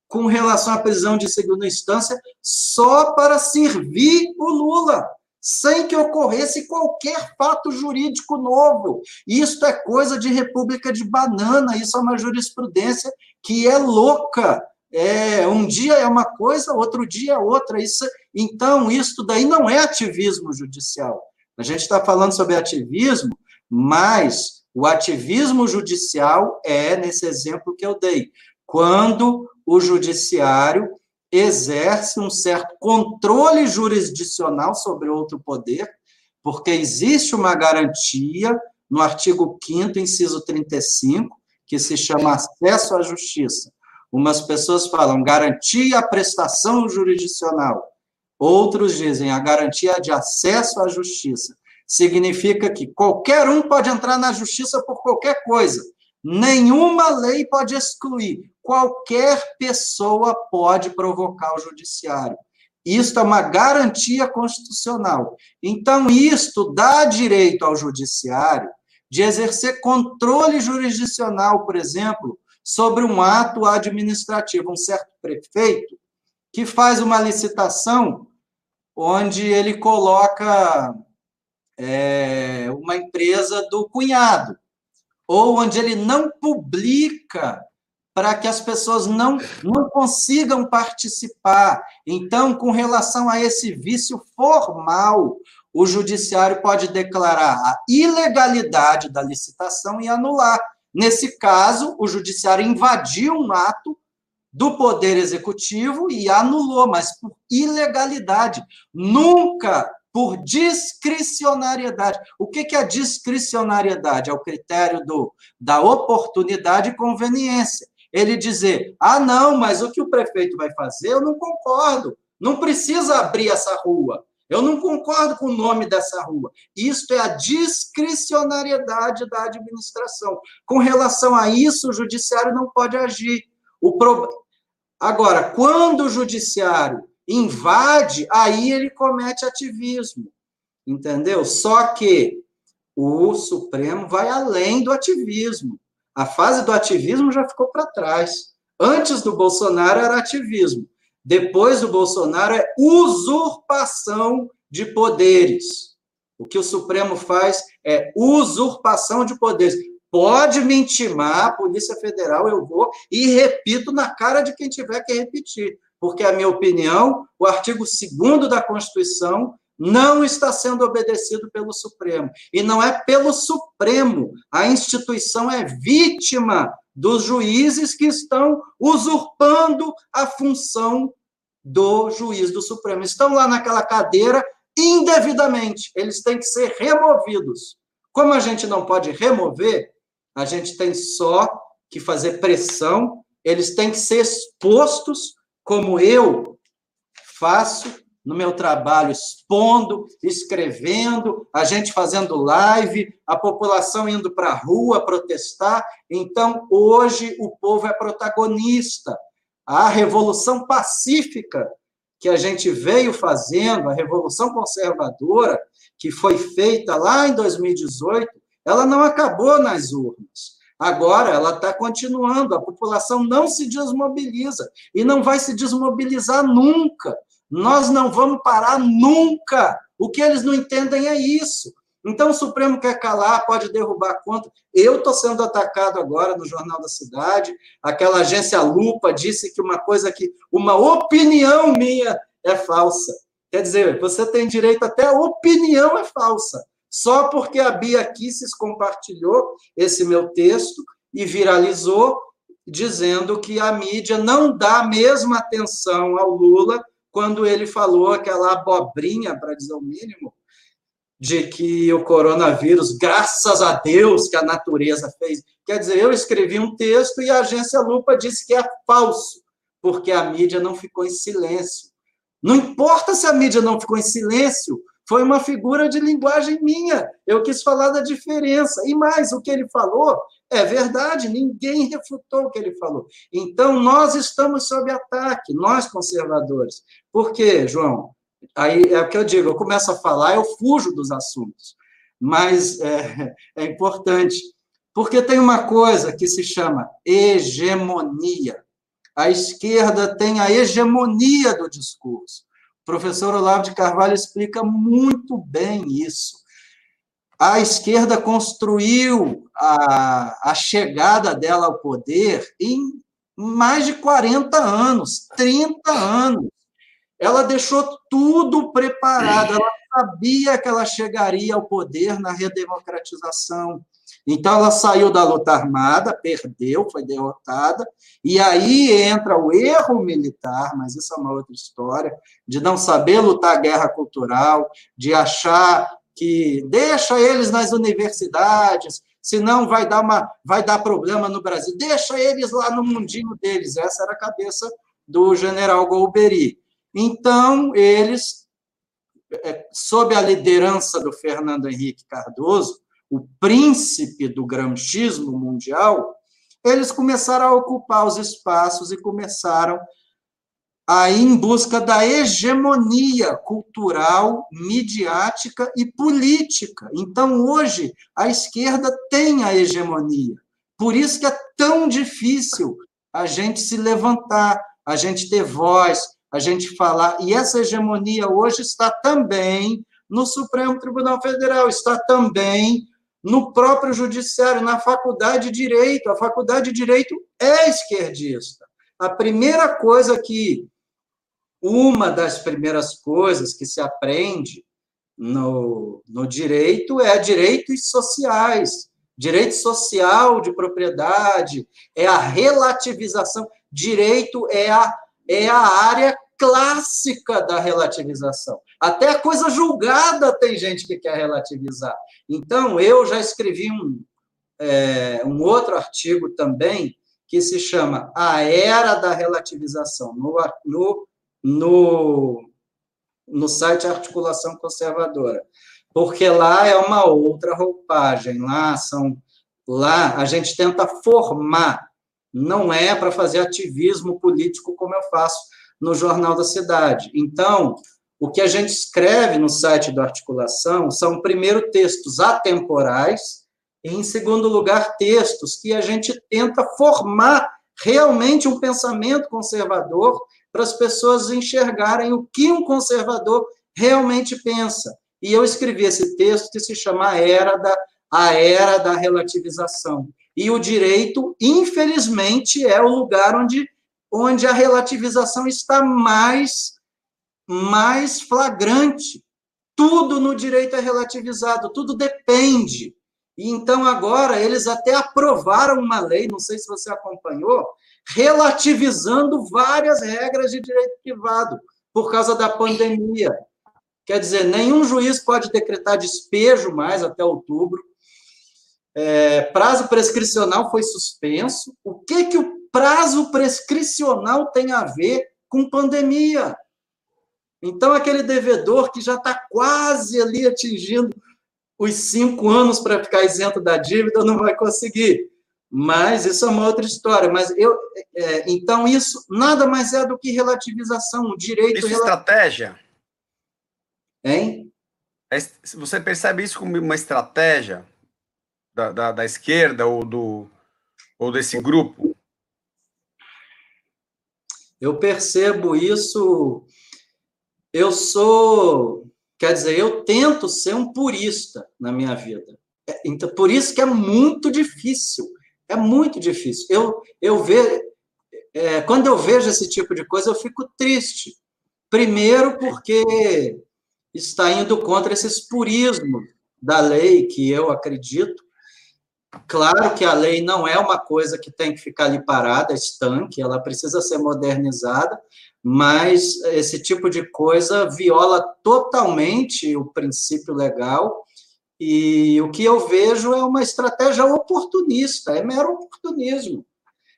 com relação à prisão de segunda instância, só para servir o Lula, sem que ocorresse qualquer fato jurídico novo. Isto é coisa de República de Banana, isso é uma jurisprudência que é louca é, um dia é uma coisa, outro dia é outra. Isso, então, isso daí não é ativismo judicial. A gente está falando sobre ativismo, mas o ativismo judicial é nesse exemplo que eu dei. Quando o judiciário exerce um certo controle jurisdicional sobre outro poder, porque existe uma garantia no artigo 5 inciso 35, que se chama acesso à justiça. Umas pessoas falam garantia à prestação jurisdicional. Outros dizem a garantia de acesso à justiça. Significa que qualquer um pode entrar na justiça por qualquer coisa, Nenhuma lei pode excluir. Qualquer pessoa pode provocar o judiciário. Isto é uma garantia constitucional. Então, isto dá direito ao judiciário de exercer controle jurisdicional, por exemplo, sobre um ato administrativo. Um certo prefeito que faz uma licitação onde ele coloca é, uma empresa do cunhado, ou onde ele não publica para que as pessoas não, não consigam participar. Então, com relação a esse vício formal, o judiciário pode declarar a ilegalidade da licitação e anular. Nesse caso, o judiciário invadiu um ato do Poder Executivo e anulou, mas por ilegalidade. Nunca por discricionariedade. O que é a discricionariedade? É o critério do, da oportunidade e conveniência. Ele dizer, ah, não, mas o que o prefeito vai fazer, eu não concordo. Não precisa abrir essa rua. Eu não concordo com o nome dessa rua. Isto é a discricionariedade da administração. Com relação a isso, o judiciário não pode agir. O pro... Agora, quando o judiciário invade, aí ele comete ativismo, entendeu? Só que o Supremo vai além do ativismo. A fase do ativismo já ficou para trás. Antes do Bolsonaro era ativismo. Depois do Bolsonaro é usurpação de poderes. O que o Supremo faz é usurpação de poderes. Pode me intimar, Polícia Federal, eu vou e repito na cara de quem tiver que repetir porque, a minha opinião, o artigo 2 da Constituição não está sendo obedecido pelo Supremo. E não é pelo Supremo. A instituição é vítima dos juízes que estão usurpando a função do juiz do Supremo. Estão lá naquela cadeira indevidamente. Eles têm que ser removidos. Como a gente não pode remover, a gente tem só que fazer pressão, eles têm que ser expostos como eu faço no meu trabalho, expondo, escrevendo, a gente fazendo live, a população indo para a rua protestar. Então, hoje, o povo é protagonista. A revolução pacífica que a gente veio fazendo, a revolução conservadora, que foi feita lá em 2018, ela não acabou nas urnas. Agora ela está continuando, a população não se desmobiliza e não vai se desmobilizar nunca. Nós não vamos parar nunca. O que eles não entendem é isso. Então o Supremo quer calar, pode derrubar conta. Eu estou sendo atacado agora no Jornal da Cidade. Aquela agência Lupa disse que uma coisa que uma opinião minha é falsa. Quer dizer, você tem direito até a opinião é falsa só porque a Bia Kisses compartilhou esse meu texto e viralizou, dizendo que a mídia não dá a mesma atenção ao Lula quando ele falou aquela abobrinha, para dizer o mínimo, de que o coronavírus, graças a Deus que a natureza fez. Quer dizer, eu escrevi um texto e a agência Lupa disse que é falso, porque a mídia não ficou em silêncio. Não importa se a mídia não ficou em silêncio, foi uma figura de linguagem minha. Eu quis falar da diferença. E mais, o que ele falou é verdade, ninguém refutou o que ele falou. Então, nós estamos sob ataque, nós conservadores. Por quê, João? Aí é o que eu digo, eu começo a falar, eu fujo dos assuntos. Mas é, é importante, porque tem uma coisa que se chama hegemonia. A esquerda tem a hegemonia do discurso. Professor Olavo de Carvalho explica muito bem isso. A esquerda construiu a, a chegada dela ao poder em mais de 40 anos, 30 anos. Ela deixou tudo preparado, ela sabia que ela chegaria ao poder na redemocratização, então, ela saiu da luta armada, perdeu, foi derrotada, e aí entra o erro militar, mas isso é uma outra história, de não saber lutar a guerra cultural, de achar que deixa eles nas universidades, senão vai dar, uma, vai dar problema no Brasil, deixa eles lá no mundinho deles. Essa era a cabeça do general Golbery. Então, eles, é, sob a liderança do Fernando Henrique Cardoso, o príncipe do gramscismo mundial, eles começaram a ocupar os espaços e começaram a ir em busca da hegemonia cultural, midiática e política. Então, hoje, a esquerda tem a hegemonia. Por isso que é tão difícil a gente se levantar, a gente ter voz, a gente falar. E essa hegemonia hoje está também no Supremo Tribunal Federal, está também no próprio judiciário, na faculdade de direito. A faculdade de direito é esquerdista. A primeira coisa que uma das primeiras coisas que se aprende no, no direito é direitos sociais, direito social de propriedade, é a relativização. Direito é a, é a área clássica da relativização. Até a coisa julgada tem gente que quer relativizar. Então, eu já escrevi um, é, um outro artigo também que se chama A Era da Relativização, no, no, no, no site Articulação Conservadora. Porque lá é uma outra roupagem, lá são lá a gente tenta formar, não é para fazer ativismo político como eu faço no Jornal da Cidade. Então, o que a gente escreve no site do Articulação são, primeiro, textos atemporais, e, em segundo lugar, textos que a gente tenta formar realmente um pensamento conservador para as pessoas enxergarem o que um conservador realmente pensa. E eu escrevi esse texto que se chama a Era da, a Era da Relativização. E o direito, infelizmente, é o lugar onde, onde a relativização está mais mais flagrante. Tudo no direito é relativizado, tudo depende. E então agora eles até aprovaram uma lei, não sei se você acompanhou, relativizando várias regras de direito privado por causa da pandemia. Quer dizer, nenhum juiz pode decretar despejo mais até outubro. É, prazo prescricional foi suspenso. O que que o prazo prescricional tem a ver com pandemia? Então, aquele devedor que já está quase ali atingindo os cinco anos para ficar isento da dívida não vai conseguir. Mas isso é uma outra história. Mas eu, é, então isso nada mais é do que relativização, o direito. Isso é estratégia. Hein? É, você percebe isso como uma estratégia da, da, da esquerda ou do ou desse grupo? Eu percebo isso eu sou, quer dizer, eu tento ser um purista na minha vida. É, então, por isso que é muito difícil. É muito difícil. Eu, eu vejo, é, quando eu vejo esse tipo de coisa, eu fico triste. Primeiro, porque está indo contra esses purismos da lei que eu acredito. Claro que a lei não é uma coisa que tem que ficar ali parada, estanque, ela precisa ser modernizada, mas esse tipo de coisa viola totalmente o princípio legal. E o que eu vejo é uma estratégia oportunista, é mero oportunismo.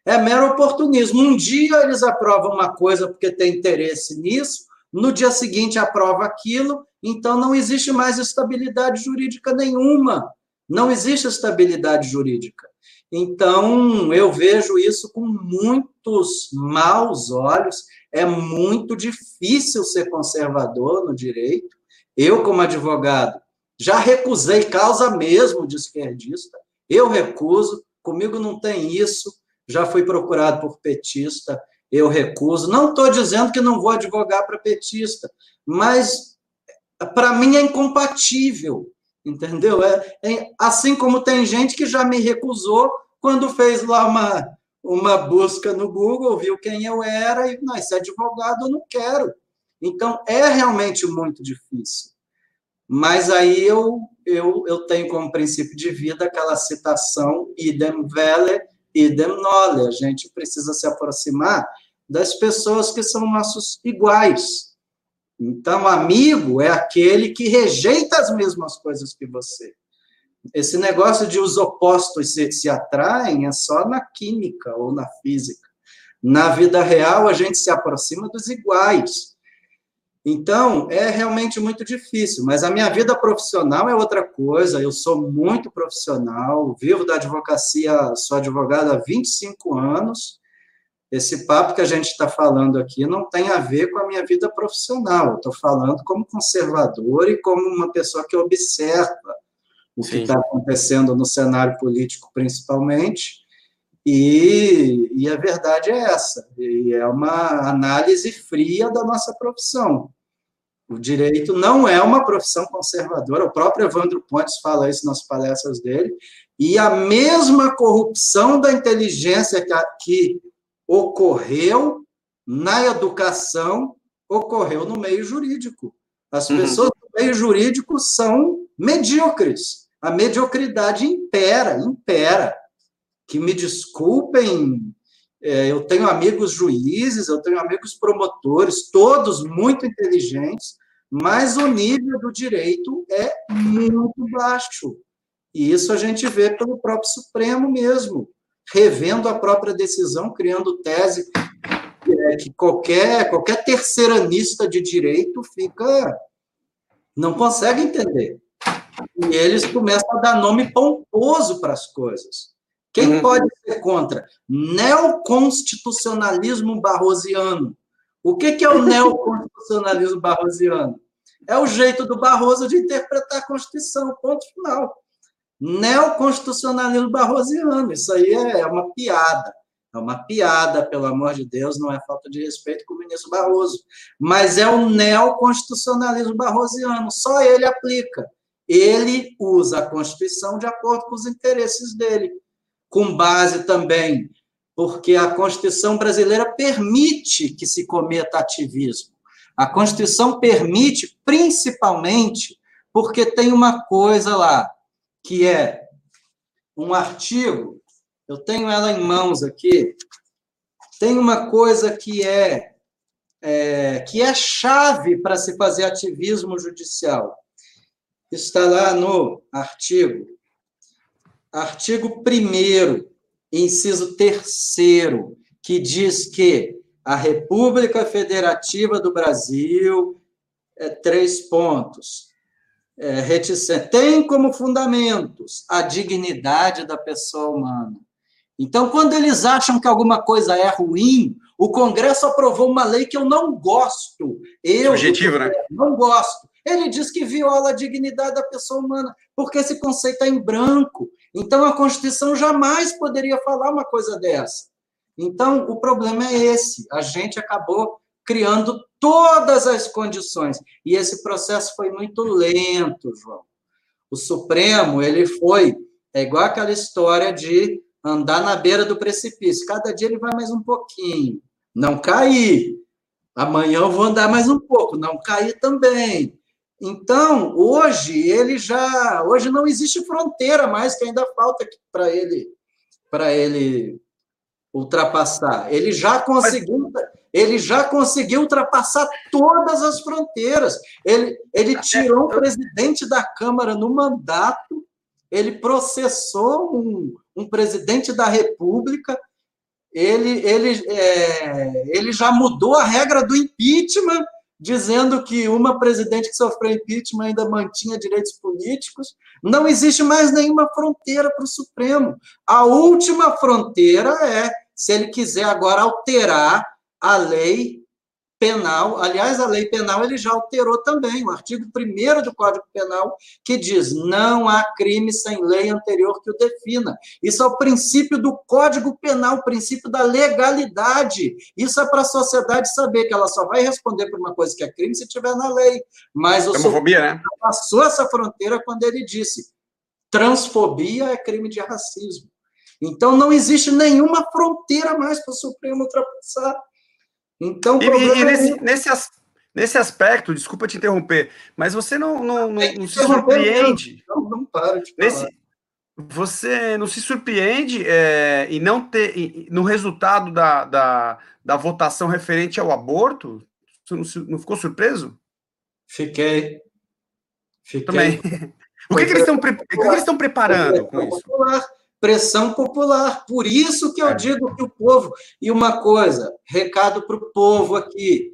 É mero oportunismo. Um dia eles aprovam uma coisa porque tem interesse nisso, no dia seguinte aprova aquilo, então não existe mais estabilidade jurídica nenhuma. Não existe estabilidade jurídica. Então, eu vejo isso com muitos maus olhos é muito difícil ser conservador no direito. Eu, como advogado, já recusei causa mesmo de esquerdista. Eu recuso, comigo não tem isso. Já fui procurado por petista, eu recuso. Não estou dizendo que não vou advogar para petista, mas para mim é incompatível, entendeu? É, é, assim como tem gente que já me recusou quando fez lá uma uma busca no Google, viu quem eu era e, não, esse advogado eu não quero. Então, é realmente muito difícil. Mas aí eu, eu, eu tenho como princípio de vida aquela citação idem vele, idem nole. A gente precisa se aproximar das pessoas que são nossos iguais. Então, amigo é aquele que rejeita as mesmas coisas que você. Esse negócio de os opostos se, se atraem é só na química ou na física. Na vida real, a gente se aproxima dos iguais. Então, é realmente muito difícil, mas a minha vida profissional é outra coisa, eu sou muito profissional, vivo da advocacia, sou advogado há 25 anos, esse papo que a gente está falando aqui não tem a ver com a minha vida profissional, eu estou falando como conservador e como uma pessoa que observa o Sim. que está acontecendo no cenário político, principalmente, e, e, a verdade é essa, e é uma análise fria da nossa profissão. O direito não é uma profissão conservadora, o próprio Evandro Pontes fala isso nas palestras dele, e a mesma corrupção da inteligência que, que ocorreu na educação ocorreu no meio jurídico. As uhum. pessoas do meio jurídico são medíocres. A mediocridade impera, impera. Que me desculpem, é, eu tenho amigos juízes, eu tenho amigos promotores, todos muito inteligentes, mas o nível do direito é muito baixo. E isso a gente vê pelo próprio Supremo mesmo revendo a própria decisão, criando tese é, que qualquer, qualquer terceiranista de direito fica não consegue entender. E eles começam a dar nome pomposo para as coisas. Quem uhum. pode ser contra? Neoconstitucionalismo barrosiano. O que, que é o neoconstitucionalismo barrosiano? É o jeito do Barroso de interpretar a Constituição, ponto final neoconstitucionalismo barrosiano. Isso aí é uma piada. É uma piada, pelo amor de Deus, não é falta de respeito com o ministro Barroso. Mas é o neoconstitucionalismo barrosiano, só ele aplica. Ele usa a Constituição de acordo com os interesses dele, com base também, porque a Constituição brasileira permite que se cometa ativismo. A Constituição permite, principalmente, porque tem uma coisa lá, que é um artigo, eu tenho ela em mãos aqui, tem uma coisa que é, é que é chave para se fazer ativismo judicial. Está lá no artigo, artigo 1 inciso 3 que diz que a República Federativa do Brasil, é, três pontos, é, reticente, tem como fundamentos a dignidade da pessoa humana. Então, quando eles acham que alguma coisa é ruim, o Congresso aprovou uma lei que eu não gosto. Eu Objetivo, né? não gosto. Ele diz que viola a dignidade da pessoa humana, porque esse conceito é em branco. Então, a Constituição jamais poderia falar uma coisa dessa. Então, o problema é esse. A gente acabou criando todas as condições. E esse processo foi muito lento, João. O Supremo, ele foi, é igual aquela história de andar na beira do precipício. Cada dia ele vai mais um pouquinho. Não cair. Amanhã eu vou andar mais um pouco, não cair também. Então, hoje ele já, hoje não existe fronteira mais que ainda falta para ele para ele ultrapassar. Ele já conseguiu, ele já conseguiu ultrapassar todas as fronteiras. Ele, ele tirou o presidente da Câmara no mandato, ele processou um, um presidente da República, ele, ele, é, ele já mudou a regra do impeachment, dizendo que uma presidente que sofreu impeachment ainda mantinha direitos políticos. Não existe mais nenhuma fronteira para o Supremo. A última fronteira é se ele quiser agora alterar a lei penal, aliás, a lei penal ele já alterou também, o artigo 1 do Código Penal, que diz: não há crime sem lei anterior que o defina. Isso é o princípio do Código Penal, o princípio da legalidade. Isso é para a sociedade saber que ela só vai responder por uma coisa que é crime se tiver na lei. Mas o Homofobia, né? passou essa fronteira quando ele disse: transfobia é crime de racismo. Então não existe nenhuma fronteira mais para o Supremo ultrapassar. Então, e, e nesse, é... nesse, nesse aspecto, desculpa te interromper, mas você não, não, não, não se surpreende. Não, não para de nesse, Você não se surpreende é, em não ter, no resultado da, da, da votação referente ao aborto? Você não, não ficou surpreso? Fiquei. Fiquei. Também. O que, que, eles estão, estão preparando com isso? Pressão popular. Por isso que eu é. digo que o povo. E uma coisa, recado para o povo aqui.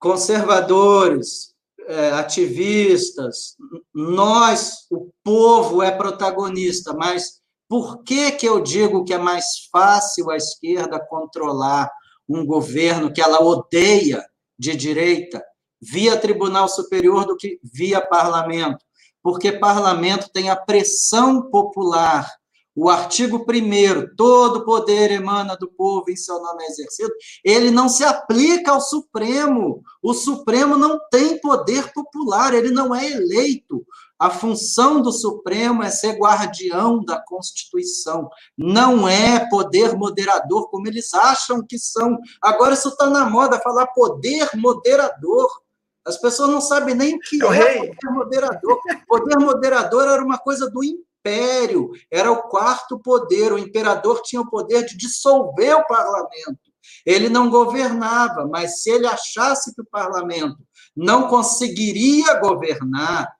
conservadores, é, ativistas, nós, o povo é protagonista, mas por que, que eu digo que é mais fácil a esquerda controlar um governo que ela odeia de direita via Tribunal Superior do que via parlamento? Porque parlamento tem a pressão popular o artigo 1 todo poder emana do povo em seu nome é exercido, ele não se aplica ao Supremo. O Supremo não tem poder popular, ele não é eleito. A função do Supremo é ser guardião da Constituição, não é poder moderador, como eles acham que são. Agora isso está na moda, falar poder moderador. As pessoas não sabem nem o que é, é poder moderador. Poder moderador era uma coisa do império império, era o quarto poder. O imperador tinha o poder de dissolver o parlamento. Ele não governava, mas se ele achasse que o parlamento não conseguiria governar,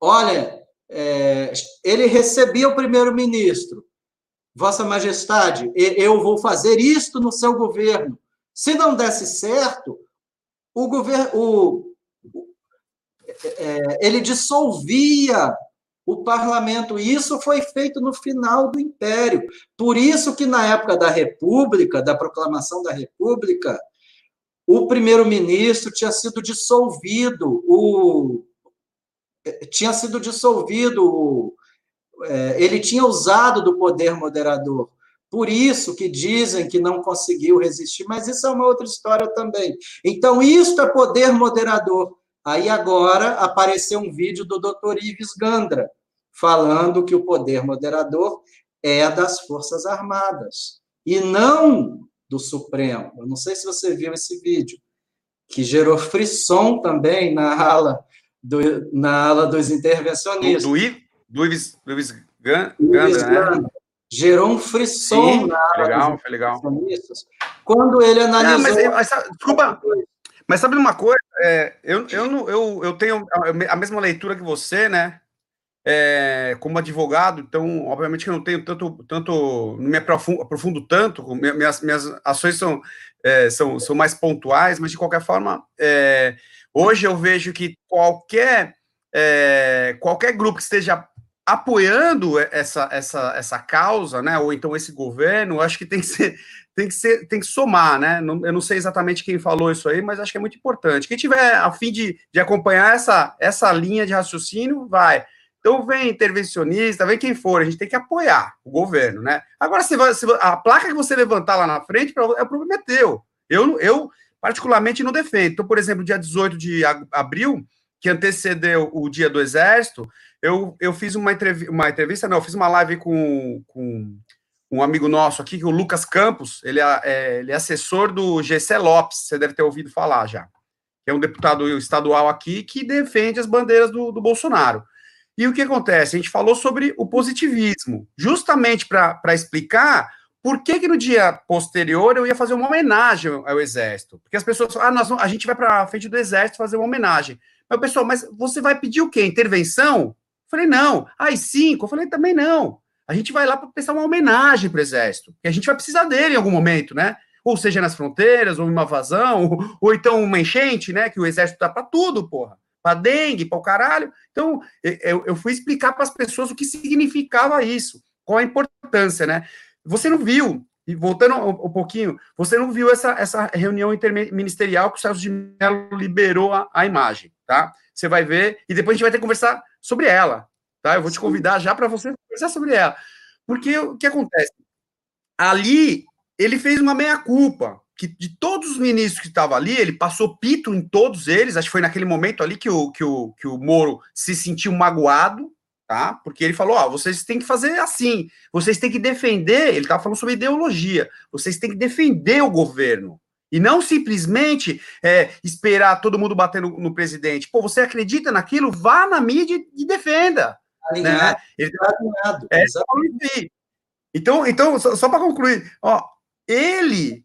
olha, é, ele recebia o primeiro-ministro. Vossa Majestade, eu vou fazer isto no seu governo. Se não desse certo, o governo, o, é, ele dissolvia o parlamento. Isso foi feito no final do Império. Por isso que na época da República, da proclamação da República, o primeiro-ministro tinha sido dissolvido, o tinha sido dissolvido, é, ele tinha usado do poder moderador. Por isso que dizem que não conseguiu resistir, mas isso é uma outra história também. Então, isto é poder moderador. Aí agora apareceu um vídeo do Dr. Ives Gandra, falando que o poder moderador é das Forças Armadas, e não do Supremo. Eu não sei se você viu esse vídeo, que gerou frisson também na ala, do, na ala dos intervencionistas. Do, do, do Ives, do Ives Gandra, né? Gerou um frisson Sim, na ala legal, dos intervencionistas. Quando ele analisou... Não, mas, mas, desculpa, mas sabe uma coisa? É, eu, eu, eu, eu tenho a mesma leitura que você, né? É, como advogado, então, obviamente eu não tenho tanto, tanto não me aprofundo, aprofundo tanto, minhas, minhas ações são, é, são, são mais pontuais, mas de qualquer forma, é, hoje eu vejo que qualquer, é, qualquer grupo que esteja apoiando essa, essa, essa causa, né, ou então esse governo, acho que tem que ser tem que ser, tem que somar, né? Eu não sei exatamente quem falou isso aí, mas acho que é muito importante. Quem tiver a fim de, de acompanhar essa, essa linha de raciocínio, vai. Então vem intervencionista, vem quem for, a gente tem que apoiar o governo, né? Agora, se, se a placa que você levantar lá na frente, é o problema é teu. Eu, eu, particularmente, não defendo. Então, por exemplo, dia 18 de abril, que antecedeu o dia do Exército, eu, eu fiz uma, entrev uma entrevista, não, eu fiz uma live com, com um amigo nosso aqui, é o Lucas Campos, ele é, é ele é assessor do GC Lopes, você deve ter ouvido falar já, que é um deputado estadual aqui que defende as bandeiras do, do Bolsonaro. E o que acontece? A gente falou sobre o positivismo, justamente para explicar por que, que no dia posterior eu ia fazer uma homenagem ao Exército. Porque as pessoas falam, ah, nós, a gente vai para a frente do Exército fazer uma homenagem. Mas, pessoal, mas você vai pedir o quê? Intervenção? Eu falei, não. Ai, cinco? Eu falei, também não a gente vai lá para prestar uma homenagem para o Exército, que a gente vai precisar dele em algum momento, né? Ou seja, nas fronteiras, ou uma vazão, ou, ou então uma enchente, né? Que o Exército tá para tudo, porra. Para dengue, para o caralho. Então, eu, eu fui explicar para as pessoas o que significava isso, qual a importância, né? Você não viu, e voltando um, um pouquinho, você não viu essa, essa reunião interministerial que o Celso de Mello liberou a, a imagem, tá? Você vai ver, e depois a gente vai ter que conversar sobre ela, Tá? Eu vou te convidar já para você conversar sobre ela. Porque o que acontece? Ali, ele fez uma meia-culpa, que de todos os ministros que estavam ali, ele passou pito em todos eles, acho que foi naquele momento ali que o, que o, que o Moro se sentiu magoado, tá? Porque ele falou, ó, vocês têm que fazer assim, vocês têm que defender, ele estava falando sobre ideologia, vocês têm que defender o governo, e não simplesmente é, esperar todo mundo bater no, no, presidente. Pô, você acredita naquilo? Vá na mídia e defenda. Alinhado, né? Ele está alinhado. É, então, então, só, só para concluir, ó, ele,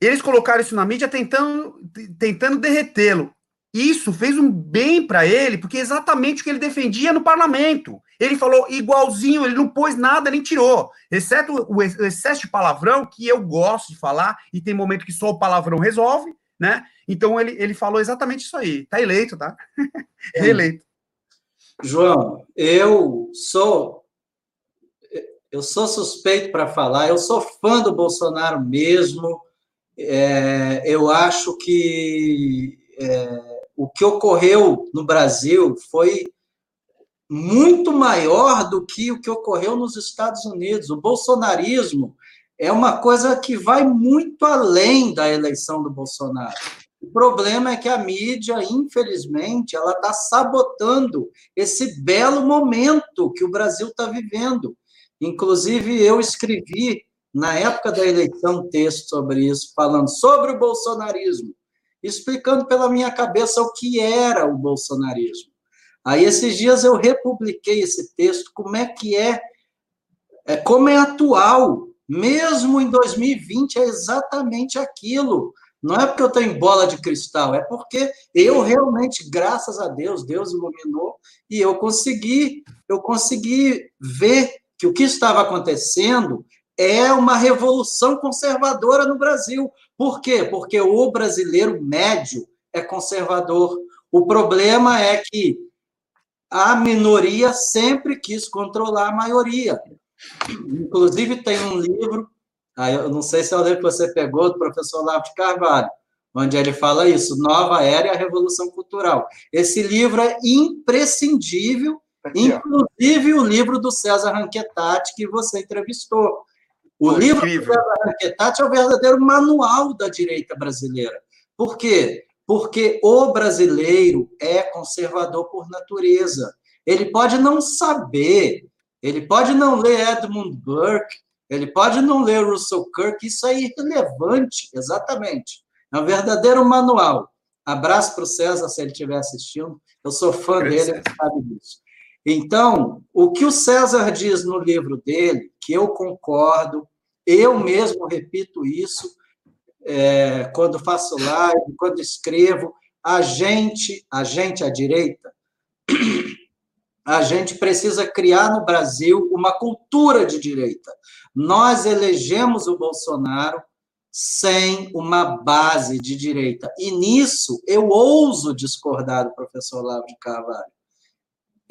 eles colocaram isso na mídia tentando, tentando derretê-lo. Isso fez um bem para ele, porque é exatamente o que ele defendia no parlamento. Ele falou igualzinho, ele não pôs nada, nem tirou. Exceto o excesso de palavrão, que eu gosto de falar, e tem momento que só o palavrão resolve, né? Então ele, ele falou exatamente isso aí. Tá eleito, tá? É. Reeleito. João, eu sou eu sou suspeito para falar, eu sou fã do Bolsonaro mesmo. É, eu acho que é, o que ocorreu no Brasil foi muito maior do que o que ocorreu nos Estados Unidos. O bolsonarismo é uma coisa que vai muito além da eleição do Bolsonaro. O problema é que a mídia, infelizmente, ela está sabotando esse belo momento que o Brasil está vivendo. Inclusive, eu escrevi, na época da eleição, um texto sobre isso, falando sobre o bolsonarismo, explicando pela minha cabeça o que era o bolsonarismo. Aí, esses dias, eu republiquei esse texto, como é que é, é como é atual, mesmo em 2020, é exatamente aquilo. Não é porque eu tenho bola de cristal, é porque eu realmente, graças a Deus, Deus iluminou e eu consegui, eu consegui ver que o que estava acontecendo é uma revolução conservadora no Brasil. Por quê? Porque o brasileiro médio é conservador. O problema é que a minoria sempre quis controlar a maioria. Inclusive, tem um livro, eu não sei se é o livro que você pegou, do professor Lavo de Carvalho, onde ele fala isso, Nova Era e a Revolução Cultural. Esse livro é imprescindível Aqui, Inclusive ó. o livro do César Ranquetati, que você entrevistou. O livro do César Ranquetati é o verdadeiro manual da direita brasileira. Por quê? Porque o brasileiro é conservador por natureza. Ele pode não saber, ele pode não ler Edmund Burke, ele pode não ler Russell Kirk, isso é irrelevante, exatamente. É um verdadeiro manual. Abraço para o César, se ele estiver assistindo. Eu sou fã dele, ele sabe disso. Então, o que o César diz no livro dele, que eu concordo, eu mesmo repito isso é, quando faço live, quando escrevo, a gente, a gente, a direita, a gente precisa criar no Brasil uma cultura de direita. Nós elegemos o Bolsonaro sem uma base de direita. E nisso eu ouso discordar do professor Lavo de Carvalho.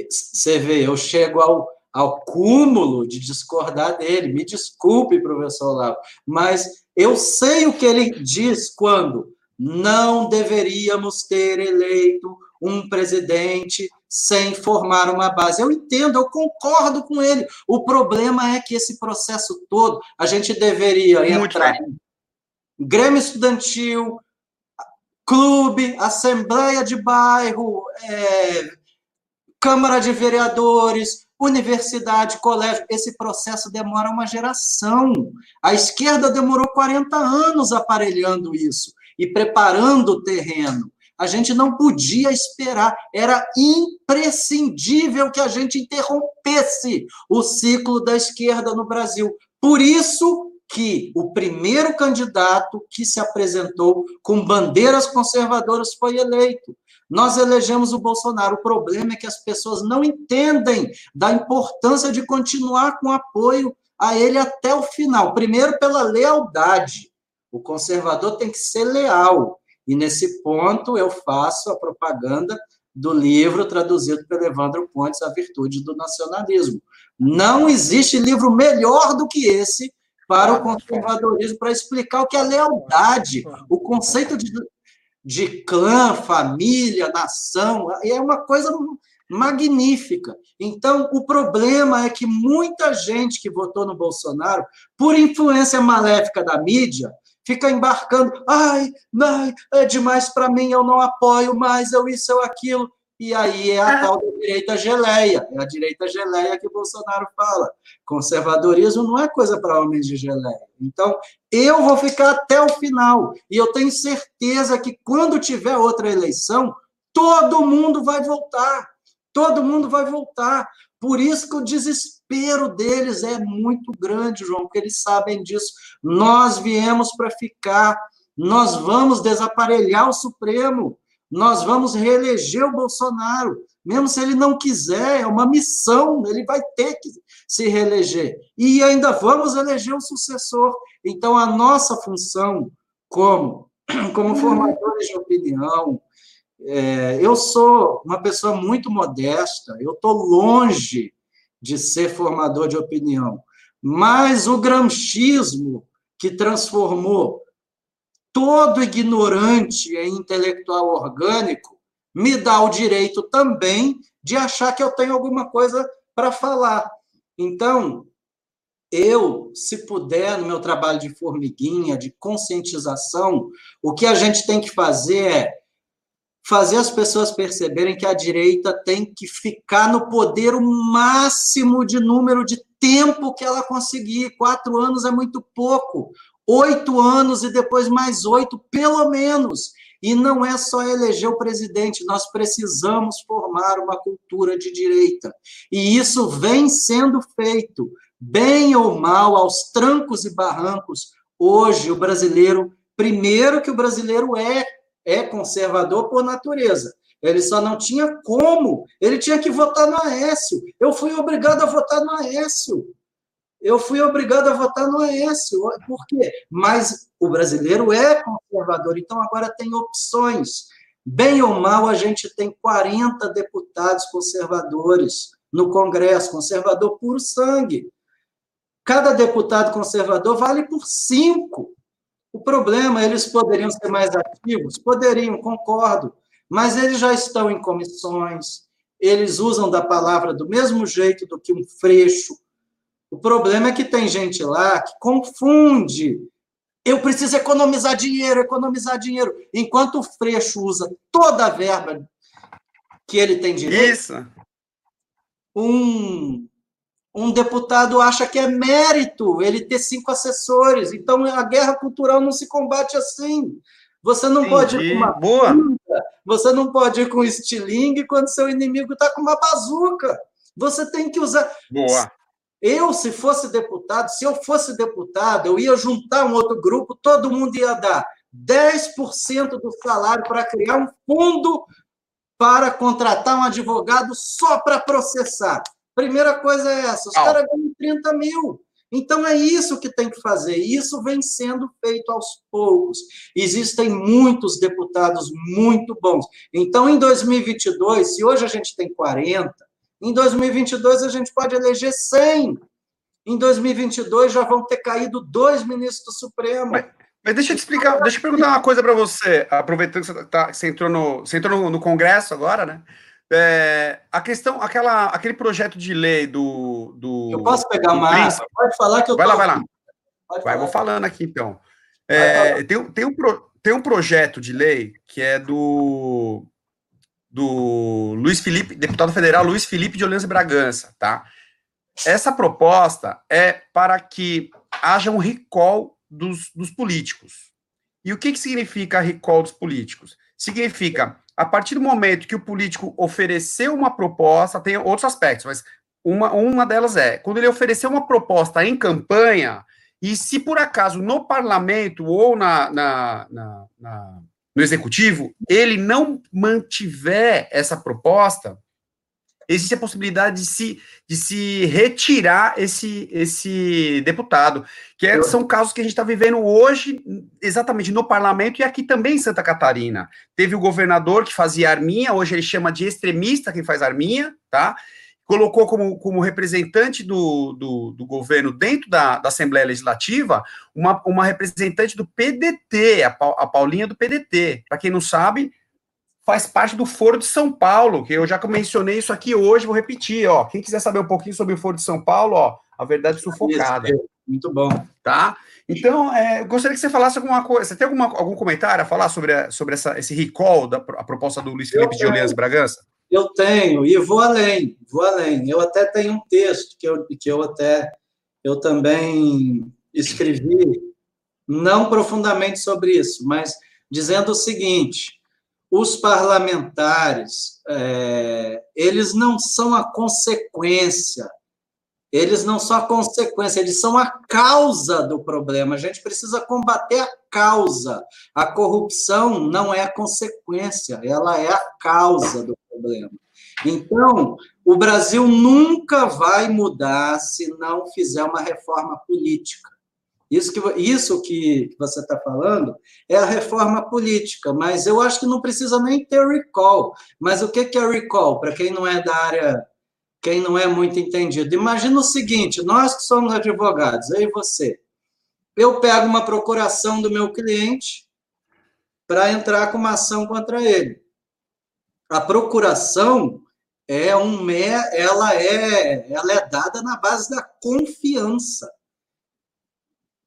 Você vê, eu chego ao, ao cúmulo de discordar dele. Me desculpe, professor Olavo, mas eu sei o que ele diz quando não deveríamos ter eleito um presidente sem formar uma base. Eu entendo, eu concordo com ele. O problema é que esse processo todo, a gente deveria Muito entrar bem. em Grêmio Estudantil, clube, assembleia de bairro, é, Câmara de Vereadores, universidade, colégio. Esse processo demora uma geração. A esquerda demorou 40 anos aparelhando isso e preparando o terreno. A gente não podia esperar, era imprescindível que a gente interrompesse o ciclo da esquerda no Brasil. Por isso que o primeiro candidato que se apresentou com bandeiras conservadoras foi eleito. Nós elegemos o Bolsonaro. O problema é que as pessoas não entendem da importância de continuar com apoio a ele até o final. Primeiro, pela lealdade. O conservador tem que ser leal. E nesse ponto, eu faço a propaganda do livro traduzido pelo Evandro Pontes, A Virtude do Nacionalismo. Não existe livro melhor do que esse para o conservadorismo, para explicar o que é lealdade, o conceito de de clã, família, nação, é uma coisa magnífica. Então, o problema é que muita gente que votou no Bolsonaro, por influência maléfica da mídia, fica embarcando, ai, ai é demais para mim, eu não apoio mais, eu isso, eu aquilo. E aí é a ah. tal da direita geleia, é a direita geleia que o Bolsonaro fala. Conservadorismo não é coisa para homens de geleia. Então, eu vou ficar até o final. E eu tenho certeza que quando tiver outra eleição, todo mundo vai voltar. Todo mundo vai voltar. Por isso que o desespero deles é muito grande, João, porque eles sabem disso. Nós viemos para ficar. Nós vamos desaparelhar o Supremo nós vamos reeleger o Bolsonaro, mesmo se ele não quiser, é uma missão, ele vai ter que se reeleger. E ainda vamos eleger o sucessor. Então, a nossa função como como formadores de opinião. É, eu sou uma pessoa muito modesta, eu estou longe de ser formador de opinião, mas o gramscismo que transformou todo ignorante em intelectual orgânico me dá o direito também de achar que eu tenho alguma coisa para falar. Então, eu, se puder, no meu trabalho de formiguinha, de conscientização, o que a gente tem que fazer é fazer as pessoas perceberem que a direita tem que ficar no poder o máximo de número de tempo que ela conseguir. Quatro anos é muito pouco. Oito anos e depois mais oito, pelo menos. E não é só eleger o presidente, nós precisamos formar uma cultura de direita. E isso vem sendo feito bem ou mal, aos trancos e barrancos, hoje o brasileiro, primeiro que o brasileiro é, é conservador por natureza. Ele só não tinha como, ele tinha que votar no Aécio. Eu fui obrigado a votar no Aécio. Eu fui obrigado a votar no Aécio. Por quê? Mas o brasileiro é conservador, então agora tem opções. Bem ou mal, a gente tem 40 deputados conservadores no Congresso, conservador puro sangue. Cada deputado conservador vale por cinco. O problema, eles poderiam ser mais ativos? Poderiam, concordo. Mas eles já estão em comissões, eles usam da palavra do mesmo jeito do que um freixo. O problema é que tem gente lá que confunde. Eu preciso economizar dinheiro, economizar dinheiro. Enquanto o freixo usa toda a verba que ele tem direito. Isso. Um um deputado acha que é mérito ele ter cinco assessores. Então, a guerra cultural não se combate assim. Você não Entendi. pode ir com uma Boa. você não pode ir com estilingue quando seu inimigo está com uma bazuca. Você tem que usar. Boa. Eu, se fosse deputado, se eu fosse deputado, eu ia juntar um outro grupo, todo mundo ia dar 10% do salário para criar um fundo para contratar um advogado só para processar. Primeira coisa é essa: os caras ganham 30 mil. Então é isso que tem que fazer. Isso vem sendo feito aos poucos. Existem muitos deputados muito bons. Então, em 2022, se hoje a gente tem 40, em 2022 a gente pode eleger 100. Em 2022 já vão ter caído dois ministros do Supremo. Mas, mas deixa eu te explicar, deixa eu perguntar uma coisa para você, aproveitando que você, tá, você entrou, no, você entrou no, no Congresso agora, né? É, a questão, aquela, aquele projeto de lei do. do eu posso pegar água? Pode falar que eu Vai lá, vai lá. Pode vai, vou falando aqui então. É, tem, tem, um pro, tem um projeto de lei que é do. Do Luiz Felipe, deputado federal Luiz Felipe de Oliança Bragança, tá? Essa proposta é para que haja um recall dos, dos políticos. E o que, que significa recall dos políticos? Significa a partir do momento que o político ofereceu uma proposta, tem outros aspectos, mas uma, uma delas é, quando ele ofereceu uma proposta em campanha, e se por acaso no parlamento ou na, na, na, na no executivo, ele não mantiver essa proposta, existe a possibilidade de se, de se retirar esse, esse deputado, que é, são casos que a gente está vivendo hoje, exatamente no parlamento e aqui também em Santa Catarina. Teve o governador que fazia arminha, hoje ele chama de extremista quem faz arminha, tá? Colocou como, como representante do, do, do governo dentro da, da Assembleia Legislativa uma, uma representante do PDT, a, a Paulinha do PDT. Para quem não sabe, faz parte do Foro de São Paulo, que eu já mencionei isso aqui hoje, vou repetir, ó. Quem quiser saber um pouquinho sobre o Foro de São Paulo, ó, a verdade sufocada. Isso, muito bom. Tá? Então, é, eu gostaria que você falasse alguma coisa. Você tem alguma, algum comentário a falar sobre, a, sobre essa, esse recall da a proposta do Luiz Felipe de Olias Bragança? Eu tenho, e vou além, vou além. Eu até tenho um texto que eu, que eu até eu também escrevi, não profundamente sobre isso, mas dizendo o seguinte: os parlamentares, é, eles não são a consequência, eles não são a consequência, eles são a causa do problema. A gente precisa combater a causa. A corrupção não é a consequência, ela é a causa do problema. Então, o Brasil nunca vai mudar se não fizer uma reforma política. Isso que, isso que você está falando é a reforma política, mas eu acho que não precisa nem ter recall. Mas o que é recall? Para quem não é da área, quem não é muito entendido. Imagina o seguinte: nós que somos advogados, e você, eu pego uma procuração do meu cliente para entrar com uma ação contra ele. A procuração é um ela é ela é dada na base da confiança.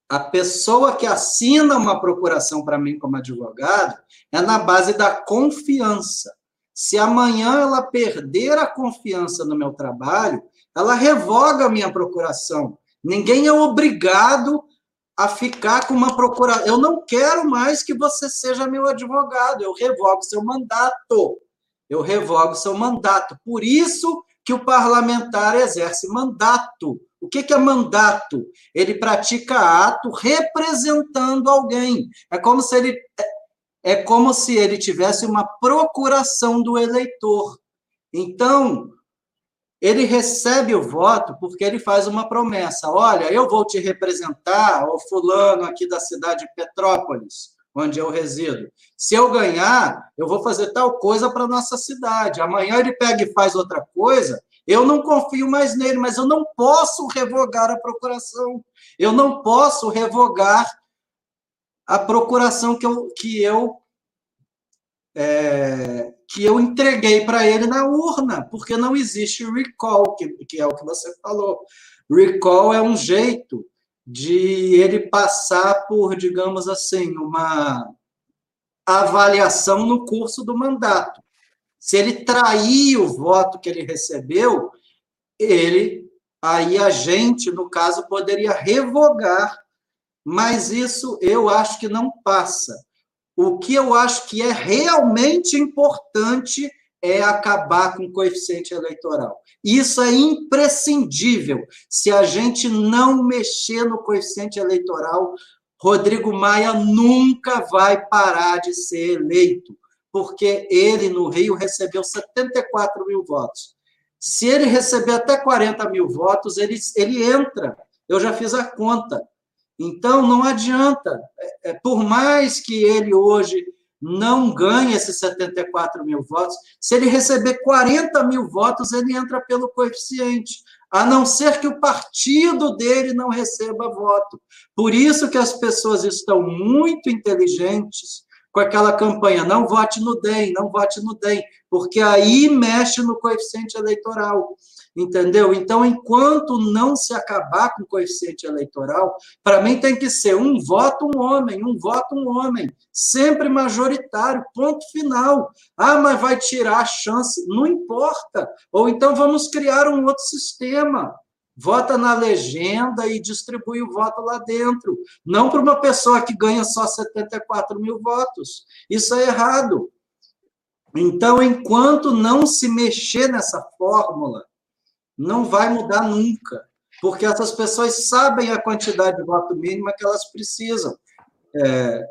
A pessoa que assina uma procuração para mim como advogado é na base da confiança. Se amanhã ela perder a confiança no meu trabalho, ela revoga a minha procuração. Ninguém é obrigado a ficar com uma procuração. Eu não quero mais que você seja meu advogado. Eu revogo seu mandato. Eu revogo seu mandato. Por isso que o parlamentar exerce mandato. O que, é mandato? Ele pratica ato representando alguém. É como se ele é como se ele tivesse uma procuração do eleitor. Então, ele recebe o voto porque ele faz uma promessa. Olha, eu vou te representar, o fulano aqui da cidade de Petrópolis, onde eu resido. Se eu ganhar, eu vou fazer tal coisa para nossa cidade. Amanhã ele pega e faz outra coisa, eu não confio mais nele, mas eu não posso revogar a procuração. Eu não posso revogar a procuração que eu, que eu, é, que eu entreguei para ele na urna, porque não existe recall, que, que é o que você falou. Recall é um jeito de ele passar por, digamos assim, uma avaliação no curso do mandato. Se ele trair o voto que ele recebeu, ele, aí a gente, no caso, poderia revogar, mas isso eu acho que não passa. O que eu acho que é realmente importante é acabar com o coeficiente eleitoral. Isso é imprescindível. Se a gente não mexer no coeficiente eleitoral, Rodrigo Maia nunca vai parar de ser eleito porque ele, no Rio, recebeu 74 mil votos. Se ele receber até 40 mil votos, ele, ele entra. Eu já fiz a conta. Então, não adianta. É, é por mais que ele hoje não ganhe esses 74 mil votos, se ele receber 40 mil votos, ele entra pelo coeficiente, a não ser que o partido dele não receba voto. Por isso que as pessoas estão muito inteligentes com aquela campanha, não vote no DEM, não vote no DEM, porque aí mexe no coeficiente eleitoral, entendeu? Então, enquanto não se acabar com o coeficiente eleitoral, para mim tem que ser um voto um homem, um voto um homem, sempre majoritário, ponto final. Ah, mas vai tirar a chance, não importa. Ou então vamos criar um outro sistema vota na legenda e distribui o voto lá dentro. Não para uma pessoa que ganha só 74 mil votos. Isso é errado. Então, enquanto não se mexer nessa fórmula, não vai mudar nunca. Porque essas pessoas sabem a quantidade de voto mínima que elas precisam. É,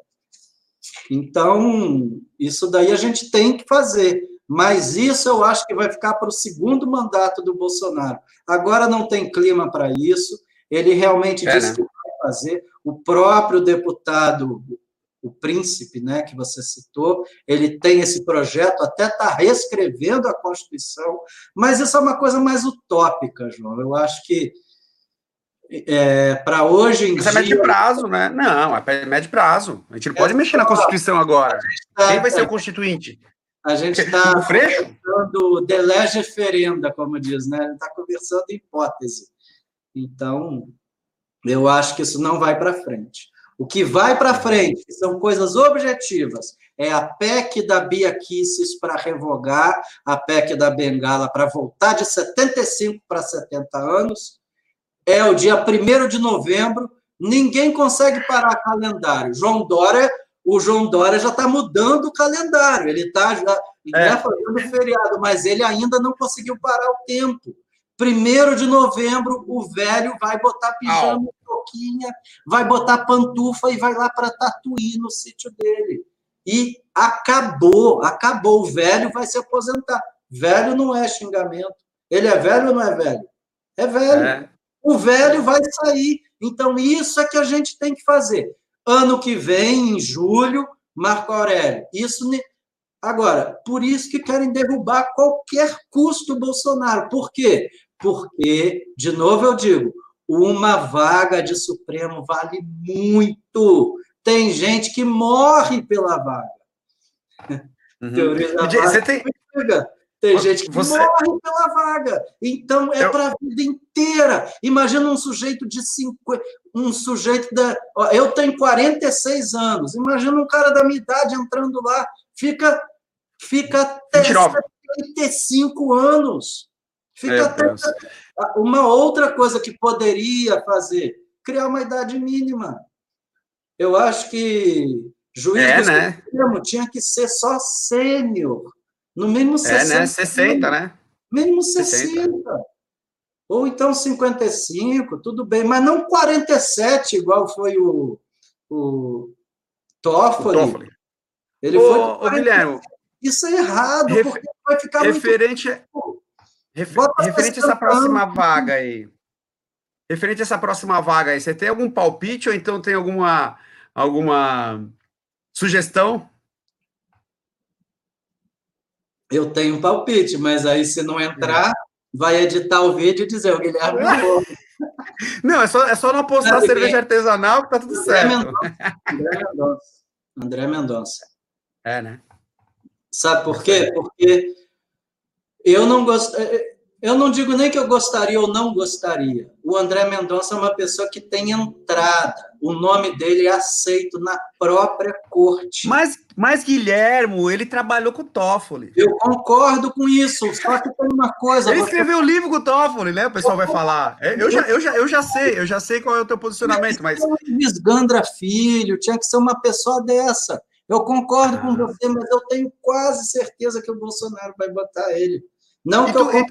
então, isso daí a gente tem que fazer. Mas isso eu acho que vai ficar para o segundo mandato do Bolsonaro. Agora não tem clima para isso. Ele realmente é, disse né? que vai fazer. O próprio deputado, o príncipe, né, que você citou, ele tem esse projeto, até está reescrevendo a Constituição, mas isso é uma coisa mais utópica, João. Eu acho que é, para hoje em Mas dia... é médio prazo, né? Não, é médio prazo. A gente não pode é mexer na Constituição agora. Tá, Quem vai ser o constituinte? A gente está conversando de lege ferenda, como diz, né? Está conversando hipótese. Então, eu acho que isso não vai para frente. O que vai para frente são coisas objetivas. É a PEC da Bia Kisses para revogar, a PEC da Bengala para voltar de 75 para 70 anos. É o dia 1 de novembro. Ninguém consegue parar calendário. João Dória o João Dória já está mudando o calendário, ele está já é. né, fazendo feriado, mas ele ainda não conseguiu parar o tempo. Primeiro de novembro, o velho vai botar pijama, toquinha, vai botar pantufa e vai lá para Tatuí, no sítio dele. E acabou, acabou. O velho vai se aposentar. Velho não é xingamento. Ele é velho ou não é velho? É velho. É. O velho vai sair Então, isso é que a gente tem que fazer. Ano que vem, em julho, Marco Aurélio. Isso Agora, por isso que querem derrubar a qualquer custo o Bolsonaro. Por quê? Porque, de novo eu digo, uma vaga de Supremo vale muito. Tem gente que morre pela vaga. Uhum. Teoria da vaga. Você tem... Tem gente que Você... morre pela vaga. Então é eu... para a vida inteira. Imagina um sujeito de 50, um sujeito da. Eu tenho 46 anos. Imagina um cara da minha idade entrando lá, fica, fica até 75 anos. Fica é, até. Uma outra coisa que poderia fazer, criar uma idade mínima. Eu acho que juiz é, do né? Supremo tinha que ser só sênior no mínimo 60. É, né? 60, né? Mínimo 60. 60. Ou então 55, tudo bem, mas não 47, igual foi o, o Toffoli. O Toffoli. Ele ô, foi. Ô, Guilherme. Isso é errado, ref, porque vai ficar referente, muito. Refer, referente a essa próxima vaga aí. Referente a essa próxima vaga aí, você tem algum palpite ou então tem alguma, alguma sugestão? Eu tenho um palpite, mas aí se não entrar, vai editar o vídeo e dizer o Guilherme não Não, é só, é só não apostar cerveja artesanal que tá tudo André certo. Mendonça. André Mendonça. André Mendonça. É, né? Sabe por quê? Porque eu não gosto. Eu não digo nem que eu gostaria ou não gostaria. O André Mendonça é uma pessoa que tem entrada. O nome dele é aceito na própria corte. Mas, mas Guilhermo, ele trabalhou com o Toffoli. Eu concordo com isso. Só que tem uma coisa. Ele escreveu o livro com o Toffoli, né? O pessoal vai falar. É, eu já, eu, já, eu já sei, eu já sei qual é o teu posicionamento, mas. Visgandra Filho, tinha que ser uma pessoa dessa. Eu concordo ah. com você, mas eu tenho quase certeza que o Bolsonaro vai botar ele. Não que eu...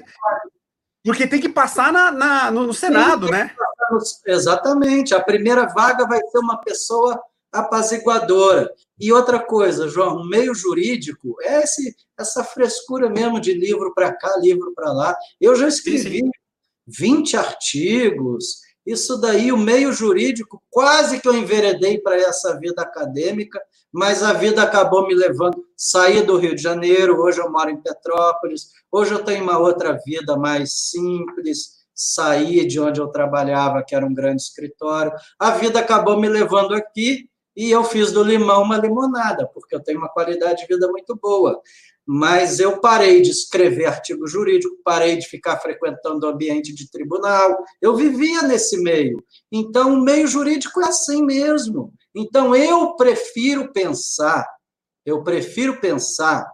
Porque tem que passar na, na no, Senado, né? No... Exatamente. A primeira vaga vai ser uma pessoa apaziguadora. E outra coisa, João, o meio jurídico é esse, essa frescura mesmo de livro para cá, livro para lá. Eu já escrevi sim, sim. 20 artigos, isso daí, o meio jurídico, quase que eu enveredei para essa vida acadêmica, mas a vida acabou me levando. Saí do Rio de Janeiro, hoje eu moro em Petrópolis, hoje eu tenho uma outra vida mais simples, saí de onde eu trabalhava, que era um grande escritório. A vida acabou me levando aqui e eu fiz do limão uma limonada, porque eu tenho uma qualidade de vida muito boa mas eu parei de escrever artigo jurídico, parei de ficar frequentando o ambiente de tribunal, eu vivia nesse meio. Então, o meio jurídico é assim mesmo. Então, eu prefiro pensar, eu prefiro pensar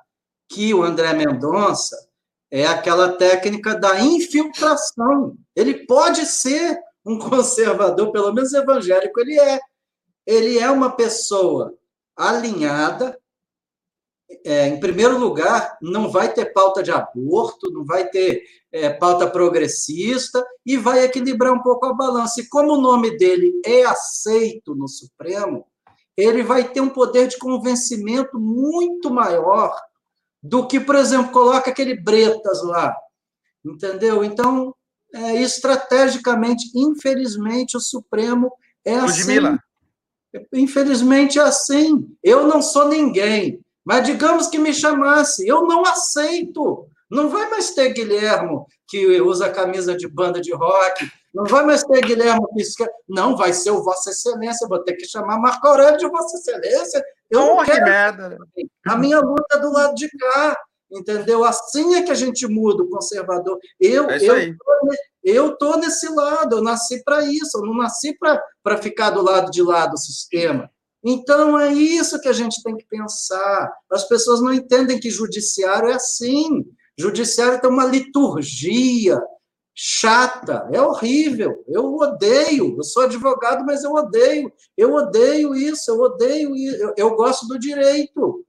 que o André Mendonça é aquela técnica da infiltração. Ele pode ser um conservador, pelo menos evangélico ele é. Ele é uma pessoa alinhada é, em primeiro lugar, não vai ter pauta de aborto, não vai ter é, pauta progressista e vai equilibrar um pouco a balança. E como o nome dele é aceito no Supremo, ele vai ter um poder de convencimento muito maior do que, por exemplo, coloca aquele Bretas lá, entendeu? Então, é, estrategicamente, infelizmente, o Supremo é assim. Ludmilla. Infelizmente é assim. Eu não sou ninguém. Mas digamos que me chamasse, eu não aceito. Não vai mais ter Guilhermo que usa camisa de banda de rock, não vai mais ter Guilhermo que não vai ser o Vossa Excelência, vou ter que chamar Marco Aurélio de Vossa Excelência. Eu oh, quero... merda. A minha luta é do lado de cá, entendeu? Assim é que a gente muda o conservador. Eu é eu eu tô nesse lado, eu nasci para isso, eu não nasci para ficar do lado de lá do sistema. Então, é isso que a gente tem que pensar. As pessoas não entendem que judiciário é assim. Judiciário tem uma liturgia chata, é horrível. Eu odeio. Eu sou advogado, mas eu odeio. Eu odeio isso, eu odeio isso. Eu, eu gosto do direito.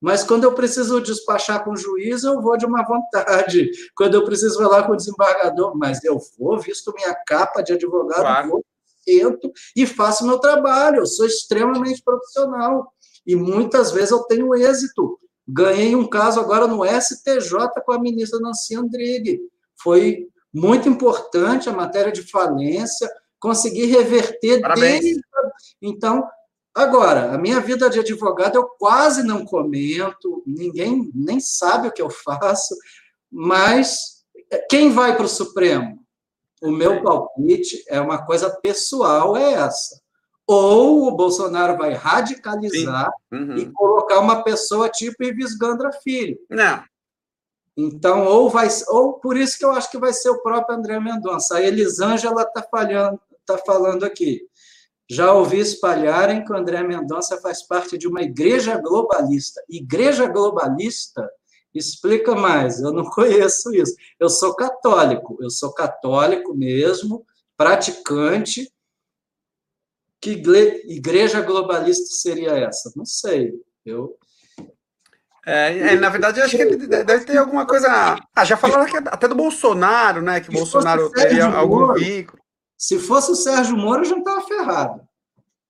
Mas quando eu preciso despachar com o juiz, eu vou de uma vontade. Quando eu preciso falar com o desembargador, mas eu vou, visto minha capa de advogado, claro. vou e faço meu trabalho. Eu sou extremamente profissional e muitas vezes eu tenho êxito. Ganhei um caso agora no STJ com a ministra Nancy Andrighi. Foi muito importante a matéria de falência. consegui reverter Parabéns. desde. Então, agora, a minha vida de advogado eu quase não comento, ninguém nem sabe o que eu faço, mas quem vai para o Supremo? O meu palpite é uma coisa pessoal, é essa. Ou o Bolsonaro vai radicalizar Uhum. e colocar uma pessoa tipo Ives Gandra Filho. Não, Então, ou vai, ou por isso que eu acho que vai ser o próprio André Mendonça. A Elisângela está tá falando aqui. Já ouvi espalharem que o André Mendonça faz parte de uma igreja globalista. Igreja globalista explica mais. Eu não conheço isso. Eu sou católico. Eu sou católico mesmo, praticante. Que igreja globalista seria essa? Não sei. Eu É, é, na verdade, eu acho que deve ter alguma coisa. Ah, já falaram que até do Bolsonaro, né? Que Se Bolsonaro teria algum Moro. vínculo. Se fosse o Sérgio Moro, eu já estava ferrado.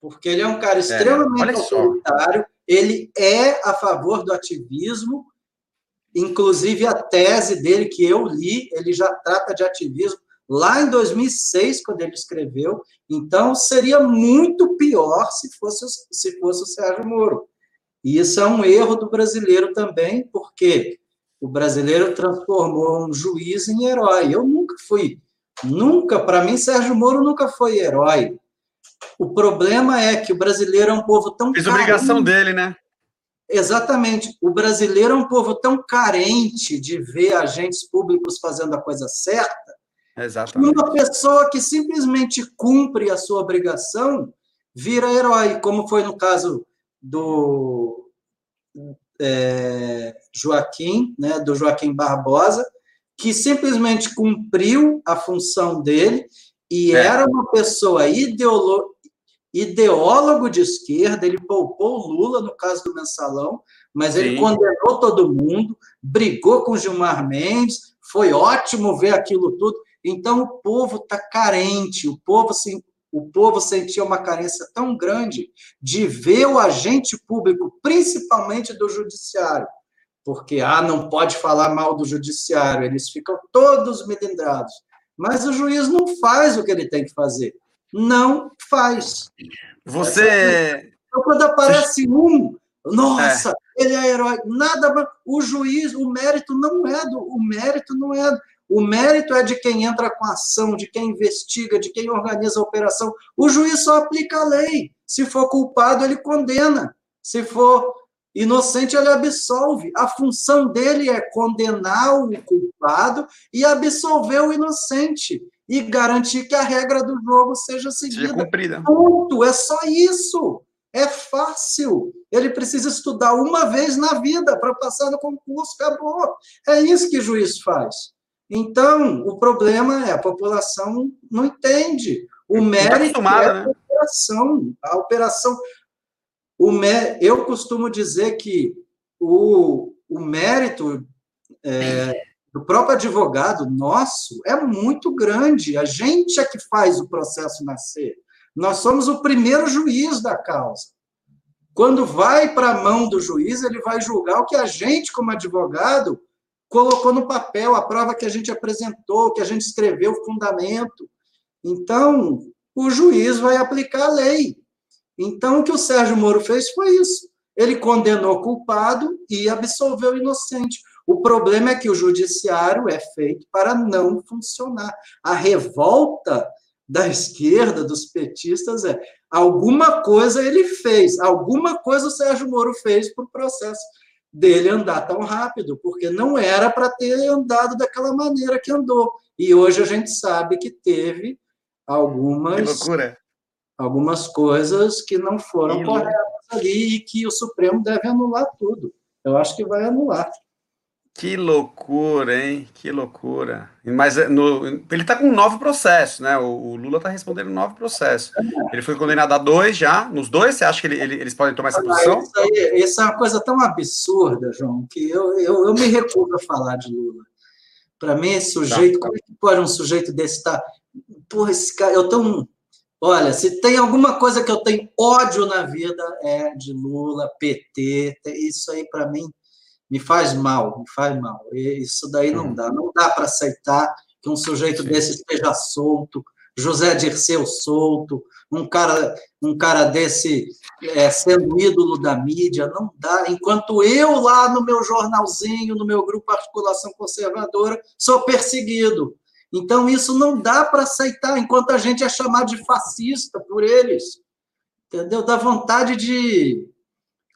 Porque ele é um cara extremamente olha só. autoritário, ele é a favor do ativismo, inclusive a tese dele que eu li, ele já trata de ativismo lá em 2006, quando ele escreveu. Então, seria muito pior se fosse, o- se fosse o Sérgio Moro. E isso é um erro do brasileiro também, porque o brasileiro transformou um juiz em herói. Eu nunca fui, nunca, para mim, Sérgio Moro nunca foi herói. O problema é que o brasileiro é um povo tão Fez obrigação carente- dele, né? Exatamente. O brasileiro é um povo tão carente de ver agentes públicos fazendo a coisa certa, Exatamente. uma pessoa que simplesmente cumpre a sua obrigação vira herói, como foi no caso do é, Joaquim, né, do Joaquim Barbosa, que simplesmente cumpriu a função dele e É. era uma pessoa ideolo, ideólogo de esquerda, ele poupou o Lula no caso do mensalão, mas ele Sim. condenou todo mundo, brigou com Gilmar Mendes, foi ótimo ver aquilo tudo. Então o povo está carente, o povo se, o povo sentia uma carência tão grande de ver o agente público, principalmente do judiciário, porque ah, não pode falar mal do judiciário, eles ficam todos melindrados. Mas o juiz não faz o que ele tem que fazer. Não faz. Você. Então, quando aparece um, nossa, ele é herói, nada. O juiz, o mérito não é do. O mérito não é. O mérito é de quem entra com a ação, de quem investiga, de quem organiza a operação. O juiz só aplica a lei. Se for culpado, ele condena. Se for inocente, ele absolve. A função dele é condenar o culpado e absolver o inocente. E garantir que a regra do jogo seja Seja seguida. cumprida. Ponto, é só isso. É fácil. Ele precisa estudar uma vez na vida para passar no concurso, acabou. É isso que o juiz faz. Então, o problema é a população não entende. O Tá mérito é acostumada, a né? operação. A operação. O mé... Eu costumo dizer que o, o mérito é, do próprio advogado nosso é muito grande. A gente é que faz o processo nascer. Nós somos o primeiro juiz da causa. Quando vai para a mão do juiz, ele vai julgar o que a gente, como advogado, colocou no papel, a prova que a gente apresentou, que a gente escreveu, o fundamento. Então, o juiz vai aplicar a lei. Então, o que o Sérgio Moro fez foi isso. Ele condenou o culpado e absolveu o inocente. O problema é que o judiciário é feito para não funcionar. A revolta da esquerda, dos petistas, é alguma coisa ele fez, alguma coisa o Sérgio Moro fez para o processo dele andar tão rápido, porque não era para ter andado daquela maneira que andou. E hoje a gente sabe que teve algumas, algumas coisas que não foram corretas ali e que o Supremo deve anular tudo. Eu acho que vai anular. Que loucura, hein? Que loucura. Mas é, no, ele está com um novo processo, né? O, o Lula está respondendo um novo processo. Ele foi condenado a dois já. Nos dois, você acha que ele- ele- eles podem tomar essa posição? Isso, aí, isso é uma coisa tão absurda, João, que eu, eu, eu me recuso a falar de Lula. Para mim, esse sujeito, como é que pode um sujeito desse estar. Porra, esse cara, eu tão. Olha, se tem alguma coisa que eu tenho ódio na vida é de Lula, PT, isso aí para mim me faz mal, me faz mal. E Isso daí não Uhum. dá, não dá para aceitar que um sujeito Sim. desse esteja solto, José Dirceu solto, um cara, um cara desse é, sendo ídolo da mídia, não dá. Enquanto eu lá no meu jornalzinho, no meu grupo Articulação Conservadora, sou perseguido. Então isso não dá para aceitar, enquanto a gente é chamado de fascista por eles. Entendeu? Dá vontade de,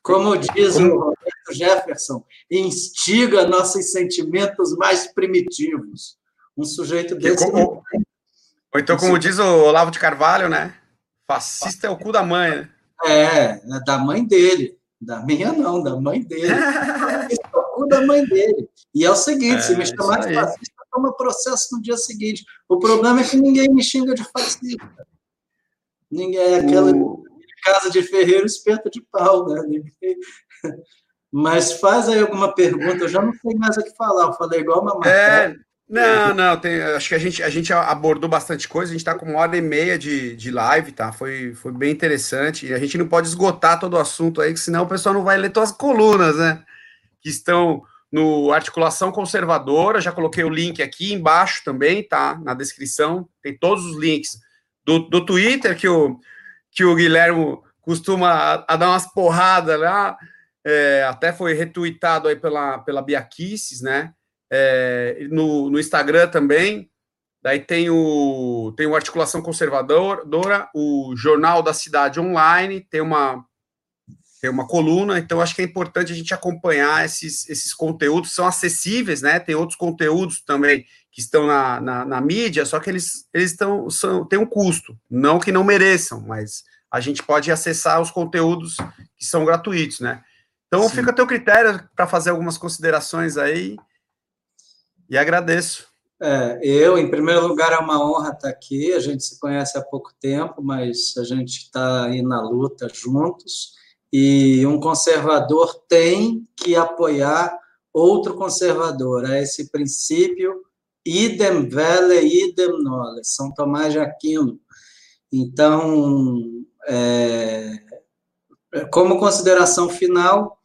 como diz o Roberto Jefferson, instiga nossos sentimentos mais primitivos. Um sujeito desse. Como, ou então, como diz o Olavo de Carvalho, né? Fascista é o cu da mãe, né? É, é da mãe dele. Da minha não, da mãe dele. é o cu da mãe dele. E é o seguinte, é, se me chamar de fascista, toma processo no dia seguinte. O problema é que ninguém me xinga de fascista. Ninguém é aquela o... casa de ferreiro esperto de pau, né? Mas faz aí alguma pergunta, eu já não sei mais o que falar, eu falei igual uma É, não, não, tem, acho que a gente, a gente abordou bastante coisa, a gente está com uma hora e meia de, de live, tá? Foi, foi bem interessante. E a gente não pode esgotar todo o assunto aí, senão o pessoal não vai ler todas as colunas, né? Que estão no Articulação Conservadora, já coloquei o link aqui embaixo também, tá? Na descrição, tem todos os links do, do Twitter, que o, que o Guilherme costuma a, a dar umas porradas lá, é, até foi retweetado aí pela, pela Biaquices, né? é, no, no Instagram também. Daí tem o, tem o Articulação Conservadora, o Jornal da Cidade Online, tem uma, tem uma coluna, então acho que é importante a gente acompanhar esses, esses conteúdos, são acessíveis, né? Tem outros conteúdos também que estão na, na, na mídia, só que eles, eles estão, são, têm um custo, não que não mereçam, mas a gente pode acessar os conteúdos que são gratuitos, né? Então Sim. fica a teu critério para fazer algumas considerações aí e agradeço. É, eu, em primeiro lugar, é uma honra estar aqui. A gente se conhece há pouco tempo, mas a gente está aí na luta juntos. E um conservador tem que apoiar outro conservador. É esse princípio idem vele, idem nole, São Tomás de Aquino. Então, é, como consideração final,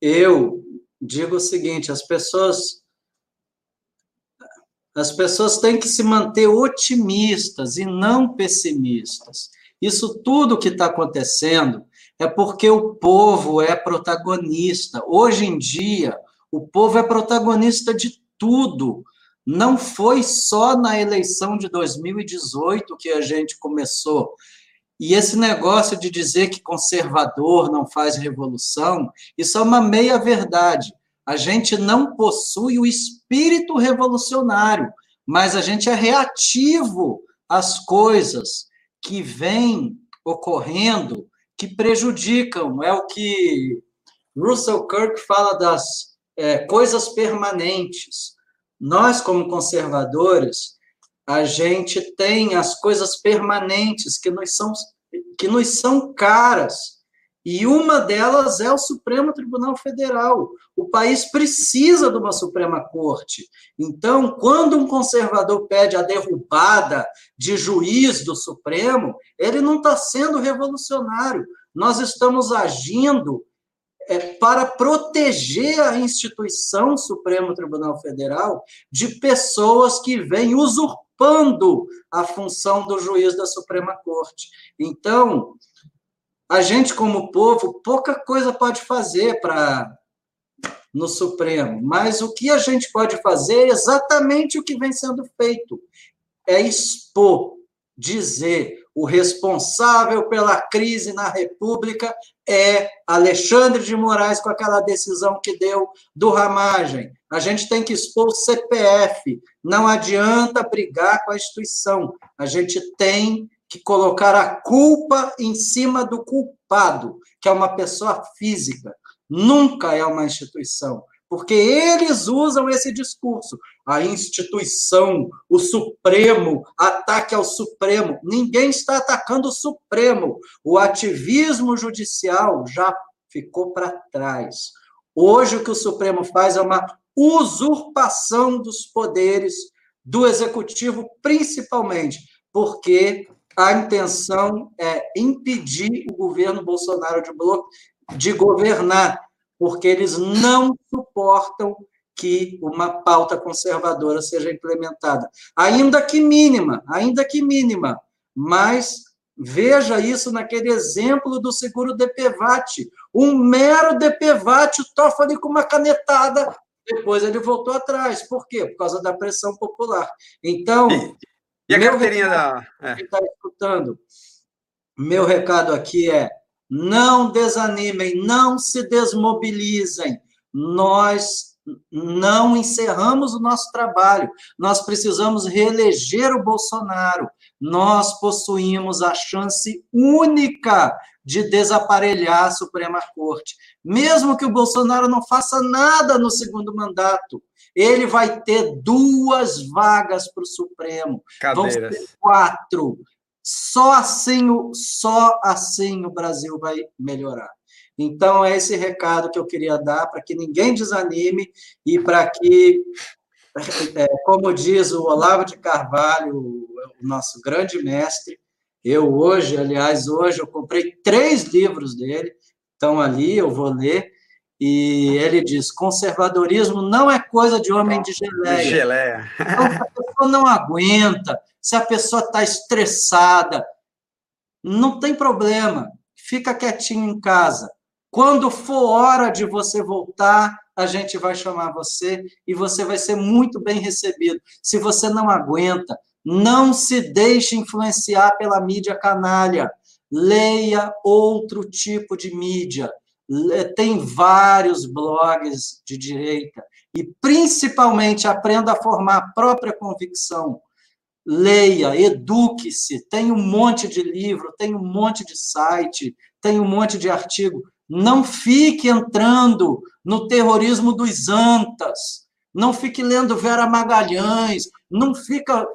eu digo o seguinte: as pessoas as pessoas têm que se manter otimistas e não pessimistas. Isso tudo que está acontecendo é porque o povo é protagonista. Hoje em dia, o povo é protagonista de tudo. Não foi só na eleição de 2018 que a gente começou. E esse negócio de dizer que conservador não faz revolução, isso é uma meia-verdade. A gente não possui o espírito revolucionário, mas a gente é reativo às coisas que vêm ocorrendo que prejudicam. É o que Russell Kirk fala das é, coisas permanentes. Nós, como conservadores, a gente tem as coisas permanentes que nos são, que nos são caras e uma delas é o Supremo Tribunal Federal. O país precisa de uma Suprema Corte. Então, quando um conservador pede a derrubada de juiz do Supremo, ele não está sendo revolucionário. Nós estamos agindo é, para proteger a instituição Supremo Tribunal Federal de pessoas que vêm usurpando a função do juiz da Suprema Corte. Então, a gente, como povo, pouca coisa pode fazer para no Supremo, mas o que a gente pode fazer é exatamente o que vem sendo feito: é expor, dizer, o responsável pela crise na República é Alexandre de Moraes com aquela decisão que deu do ramagem. A gente tem que expor o CPF. Não adianta brigar com a instituição. A gente tem que colocar a culpa em cima do culpado, que é uma pessoa física, nunca é uma instituição, porque eles usam esse discurso. A instituição, o Supremo, ataque ao Supremo. Ninguém está atacando o Supremo. O ativismo judicial já ficou para trás. Hoje, o que o Supremo faz é uma usurpação dos poderes do executivo, principalmente, porque a intenção é impedir o governo Bolsonaro de, de governar, porque eles não suportam que uma pauta conservadora seja implementada, ainda que mínima, ainda que mínima, mas veja isso naquele exemplo do seguro DPVAT, um mero DPVAT, o Toffoli com uma canetada, depois ele voltou atrás, por quê? Por causa da pressão popular. Então, e, a carteirinha da... É. Está escutando, meu recado aqui é, não desanimem, não se desmobilizem, nós não encerramos o nosso trabalho. Nós precisamos reeleger o Bolsonaro. Nós possuímos a chance única de desaparelhar a Suprema Corte. Mesmo que o Bolsonaro não faça nada no segundo mandato, ele vai ter duas vagas para o Supremo. Cadeiras. Vão quatro. Só assim, só assim o Brasil vai melhorar. Então, é esse recado que eu queria dar para que ninguém desanime e para que, é, como diz o Olavo de Carvalho, o nosso grande mestre, eu hoje, aliás, hoje eu comprei três livros dele, estão ali, eu vou ler, e ele diz: conservadorismo não é coisa de homem de geleia. De geleia. Então, se a pessoa não aguenta, se a pessoa está estressada, não tem problema, fica quietinho em casa. Quando for hora de você voltar, a gente vai chamar você e você vai ser muito bem recebido. Se você não aguenta, não se deixe influenciar pela mídia canalha. Leia outro tipo de mídia. Tem vários blogs de direita. E, principalmente, aprenda a formar a própria convicção. Leia, eduque-se. Tem um monte de livro, tem um monte de site, tem um monte de artigo. Não fique entrando no terrorismo dos antas. Não fique lendo Vera Magalhães. Não fica.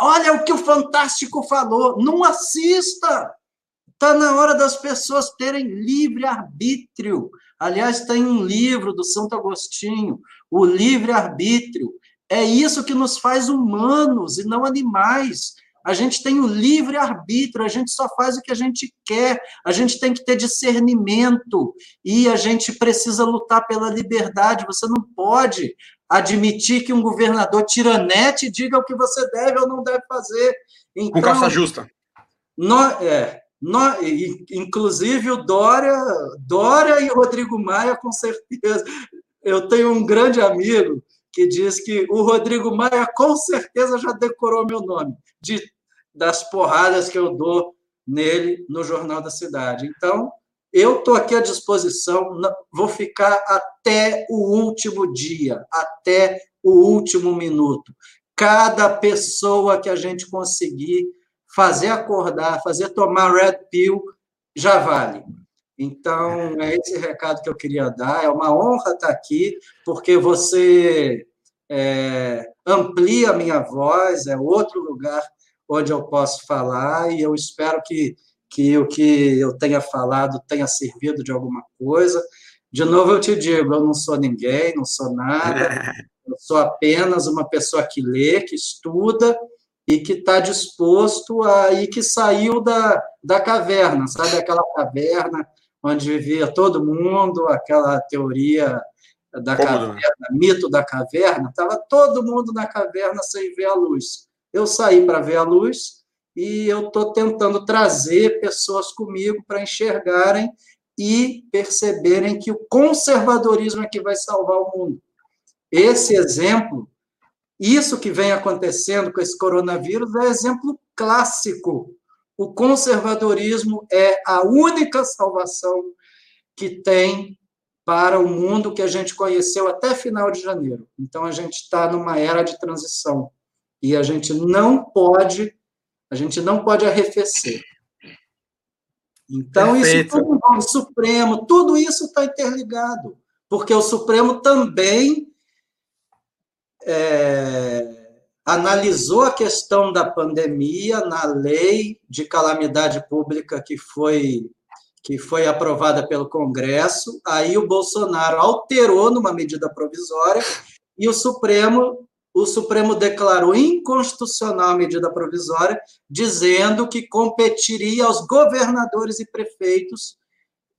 Olha o que o Fantástico falou. Não assista. Está na hora das pessoas terem livre arbítrio. Aliás, tem um livro do Santo Agostinho, O Livre Arbítrio. É isso que nos faz humanos e não animais. A gente tem o livre arbítrio, a gente só faz o que a gente quer, a gente tem que ter discernimento e a gente precisa lutar pela liberdade. Você não pode admitir que um governador tiranete diga o que você deve ou não deve fazer. Então, Com calça justa. Nós, é, inclusive o Dória, Dória e Rodrigo Maia, com certeza. Eu tenho um grande amigo que diz que o Rodrigo Maia com certeza já decorou meu nome, de das porradas que eu dou nele no Jornal da Cidade. Então, eu estou aqui à disposição, vou ficar até o último dia, até o último minuto. Cada pessoa que a gente conseguir fazer acordar, fazer tomar red pill, já vale. Então, é esse recado que eu queria dar. É uma honra estar aqui, porque você é, amplia a minha voz, é outro lugar onde eu posso falar, e eu espero que, que o que eu tenha falado tenha servido de alguma coisa. De novo, eu te digo, eu não sou ninguém, não sou nada, eu sou apenas uma pessoa que lê, que estuda e que está disposto a e que saiu da, da caverna, sabe aquela caverna onde vivia todo mundo, aquela teoria da Como caverna, não? mito da caverna, estava todo mundo na caverna sem ver a luz. Eu saí para ver a luz e eu estou tentando trazer pessoas comigo para enxergarem e perceberem que o conservadorismo é que vai salvar o mundo. Esse exemplo, isso que vem acontecendo com esse coronavírus é exemplo clássico. O conservadorismo é a única salvação que tem para o mundo que a gente conheceu até final de janeiro. Então, a gente está numa era de transição e a gente não pode, a gente não pode arrefecer. Então, Perfeito. isso tudo, o Supremo, tudo isso está interligado, porque o Supremo também é, analisou a questão da pandemia na lei de calamidade pública que foi que foi aprovada pelo Congresso. Aí o Bolsonaro alterou numa medida provisória e o Supremo o Supremo declarou inconstitucional a medida provisória, dizendo que competiria aos governadores e prefeitos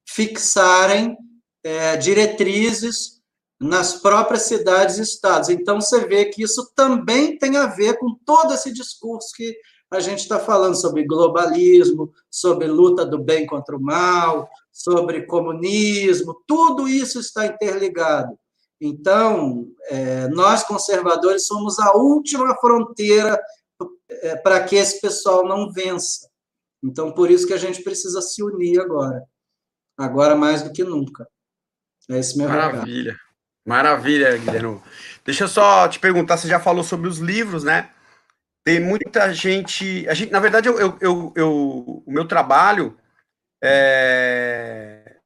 fixarem é, diretrizes nas próprias cidades e estados. Então, você vê que isso também tem a ver com todo esse discurso que a gente está falando sobre globalismo, sobre luta do bem contra o mal, sobre comunismo, tudo isso está interligado. Então, é, nós conservadores somos a última fronteira é, para que esse pessoal não vença. Então, por isso que a gente precisa se unir agora. Agora mais do que nunca. É esse meu Maravilha. Recado. Maravilha, Guilherme. Deixa eu só te perguntar, você já falou sobre os livros, né? Tem muita gente. A gente, na verdade, eu, eu, eu, eu o meu trabalho é,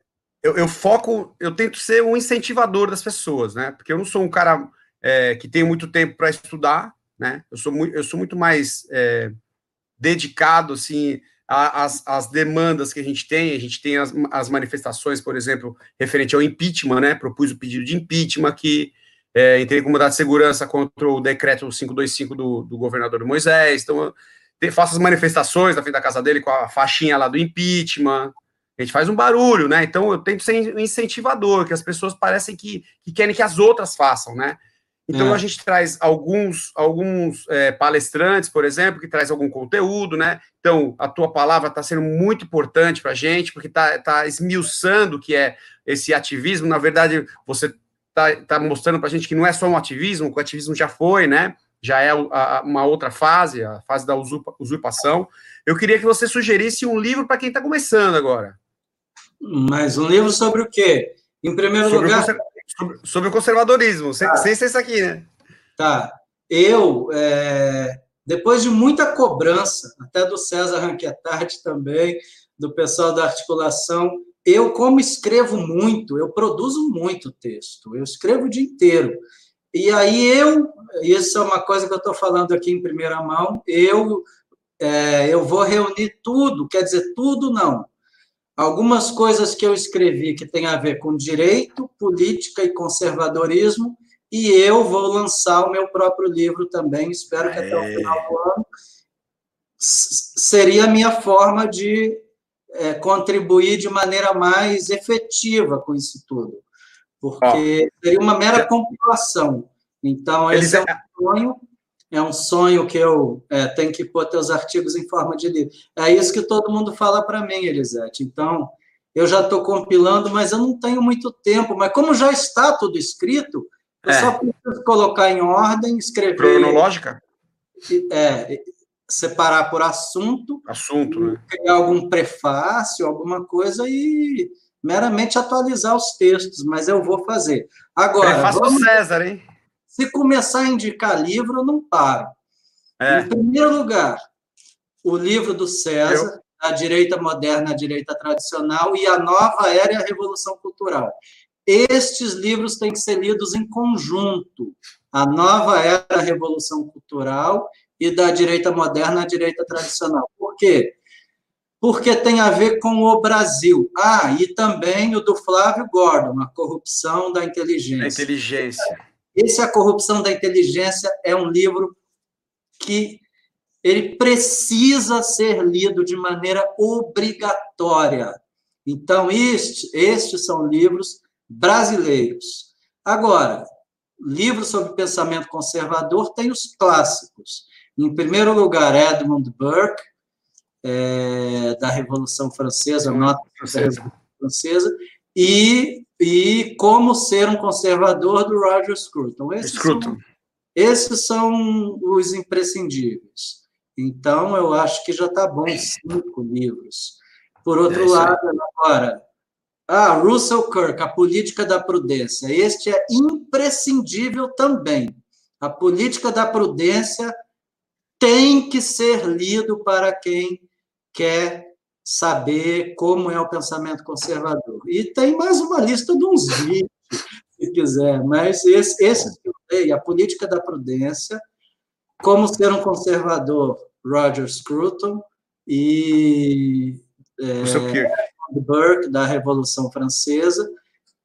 eu, eu, foco, eu tento ser um incentivador das pessoas, né? Porque eu não sou um cara é, que tem muito tempo para estudar, né? Eu sou muito, eu sou muito mais é, dedicado, assim, às, às demandas que a gente tem. A gente tem as, as manifestações, por exemplo, referente ao impeachment, né? Propus o pedido de impeachment que é, entrei com mandado de segurança contra o decreto 525 do, do governador Moisés. Então, eu faço as manifestações na frente da casa dele com a faixinha lá do impeachment. A gente faz um barulho, né? Então, eu tento ser um incentivador, que as pessoas parecem que, que querem que as outras façam, né? Então, é. a gente traz alguns, alguns é, palestrantes, por exemplo, que traz algum conteúdo, né? Então, a tua palavra está sendo muito importante para a gente, porque está tá esmiuçando o que é esse ativismo. Na verdade, você está tá mostrando para a gente que não é só um ativismo, que o ativismo já foi, né? Já é a, uma outra fase, a fase da usurpa, usurpação. Eu queria que você sugerisse um livro para quem está começando agora. Mas um livro sobre o quê? Em primeiro sobre lugar. O sobre, sobre, o conservadorismo, sem, tá. sem ser isso aqui, né? Tá. Eu, é, depois de muita cobrança, até do César Ranquetati também, do pessoal da articulação, eu, como escrevo muito, eu produzo muito texto, eu escrevo o dia inteiro. E aí eu, isso é uma coisa que eu estou falando aqui em primeira mão, eu, é, eu vou reunir tudo, quer dizer, tudo não. Algumas coisas que eu escrevi que tem a ver com direito, política e conservadorismo, e eu vou lançar o meu próprio livro também, espero que até o final do ano. Seria a minha forma de é, contribuir de maneira mais efetiva com isso tudo, porque seria uma mera compilação. Então, esse é um sonho, é um sonho que eu é, tenho que pôr teus artigos em forma de livro. É isso que todo mundo fala para mim, Elisete. Então, eu já estou compilando, mas eu não tenho muito tempo. Mas como já está tudo escrito, eu é. só preciso colocar em ordem, escrever. Cronológica? É, separar por assunto, assunto, né? criar algum prefácio, alguma coisa e meramente atualizar os textos, mas eu vou fazer. Agora, prefácio vamos... César, hein? Se começar a indicar livro, eu não paro. É. Em primeiro lugar, o livro do César, eu... A Direita Moderna, a Direita Tradicional e a Nova Era e a Revolução Cultural. Estes livros têm que ser lidos em conjunto. A Nova Era, a Revolução Cultural e da direita moderna à direita tradicional. Por quê? Porque tem a ver com o Brasil. Ah, e também o do Flávio Gordon, a corrupção da inteligência. A inteligência. Esse A Corrupção da Inteligência é um livro que ele precisa ser lido de maneira obrigatória. Então, este, estes são livros brasileiros. Agora, livros sobre pensamento conservador tem os clássicos. Em primeiro lugar, Edmund Burke, é, da Revolução Francesa, nota da Revolução Francesa, e, e Como Ser um Conservador, do Roger Scruton. Esses Scruton. São, esses são os imprescindíveis. Então, eu acho que já está bom, cinco livros. Por outro é lado, agora, ah, Russell Kirk, A Política da Prudência. Este é imprescindível também. A Política da Prudência tem que ser lido para quem quer saber como é o pensamento conservador. E tem mais uma lista de uns 20, se quiser, mas esse, esse que eu dei, A Política da Prudência, Como Ser um Conservador, Roger Scruton, e é, Burke, da Revolução Francesa,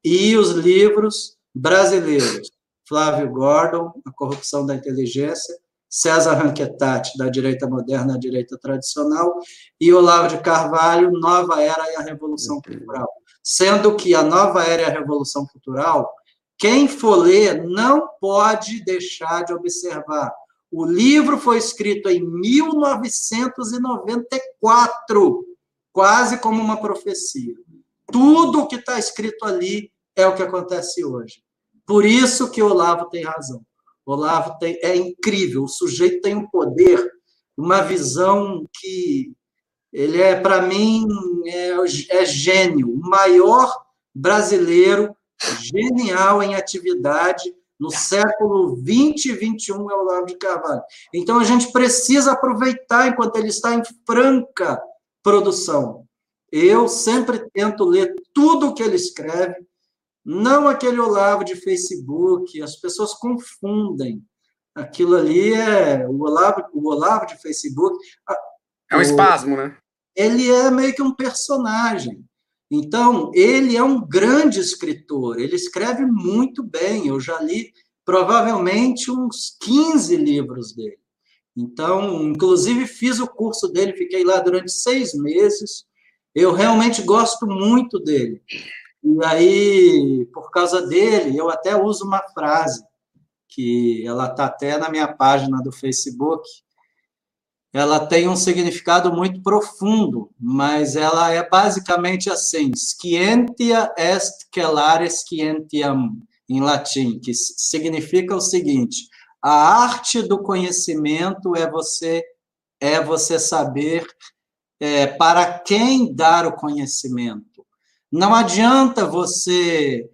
e os livros brasileiros, Flávio Gordon, A Corrupção da Inteligência, César Ranquetati, da direita moderna à direita tradicional, e Olavo de Carvalho, Nova Era e a Revolução Cultural. Sendo que a Nova Era e a Revolução Cultural quem for ler não pode deixar de observar. O livro foi escrito em 1994, quase como uma profecia. Tudo o que está escrito ali é o que acontece hoje. Por isso que Olavo tem razão. Olavo tem, é incrível, o sujeito tem um poder, uma visão que ele é, para mim, é, é gênio, o maior brasileiro genial em atividade no século 20 e 21 é o Olavo de Carvalho. Então a gente precisa aproveitar enquanto ele está em franca produção. Eu sempre tento ler tudo o que ele escreve, não aquele Olavo de Facebook, as pessoas confundem. Aquilo ali é o Olavo, o Olavo de Facebook. É um espasmo, né? Ele é meio que um personagem. Então, ele é um grande escritor, ele escreve muito bem. Eu já li provavelmente uns 15 livros dele. Então, inclusive, fiz o curso dele, fiquei lá durante seis meses. Eu realmente gosto muito dele. E aí, por causa dele, eu até uso uma frase, que ela está até na minha página do Facebook. Ela tem um significado muito profundo, mas ela é basicamente assim: scientia est celare scientiam, em latim, que significa o seguinte: a arte do conhecimento é você é você saber é, para quem dar o conhecimento. Não adianta você,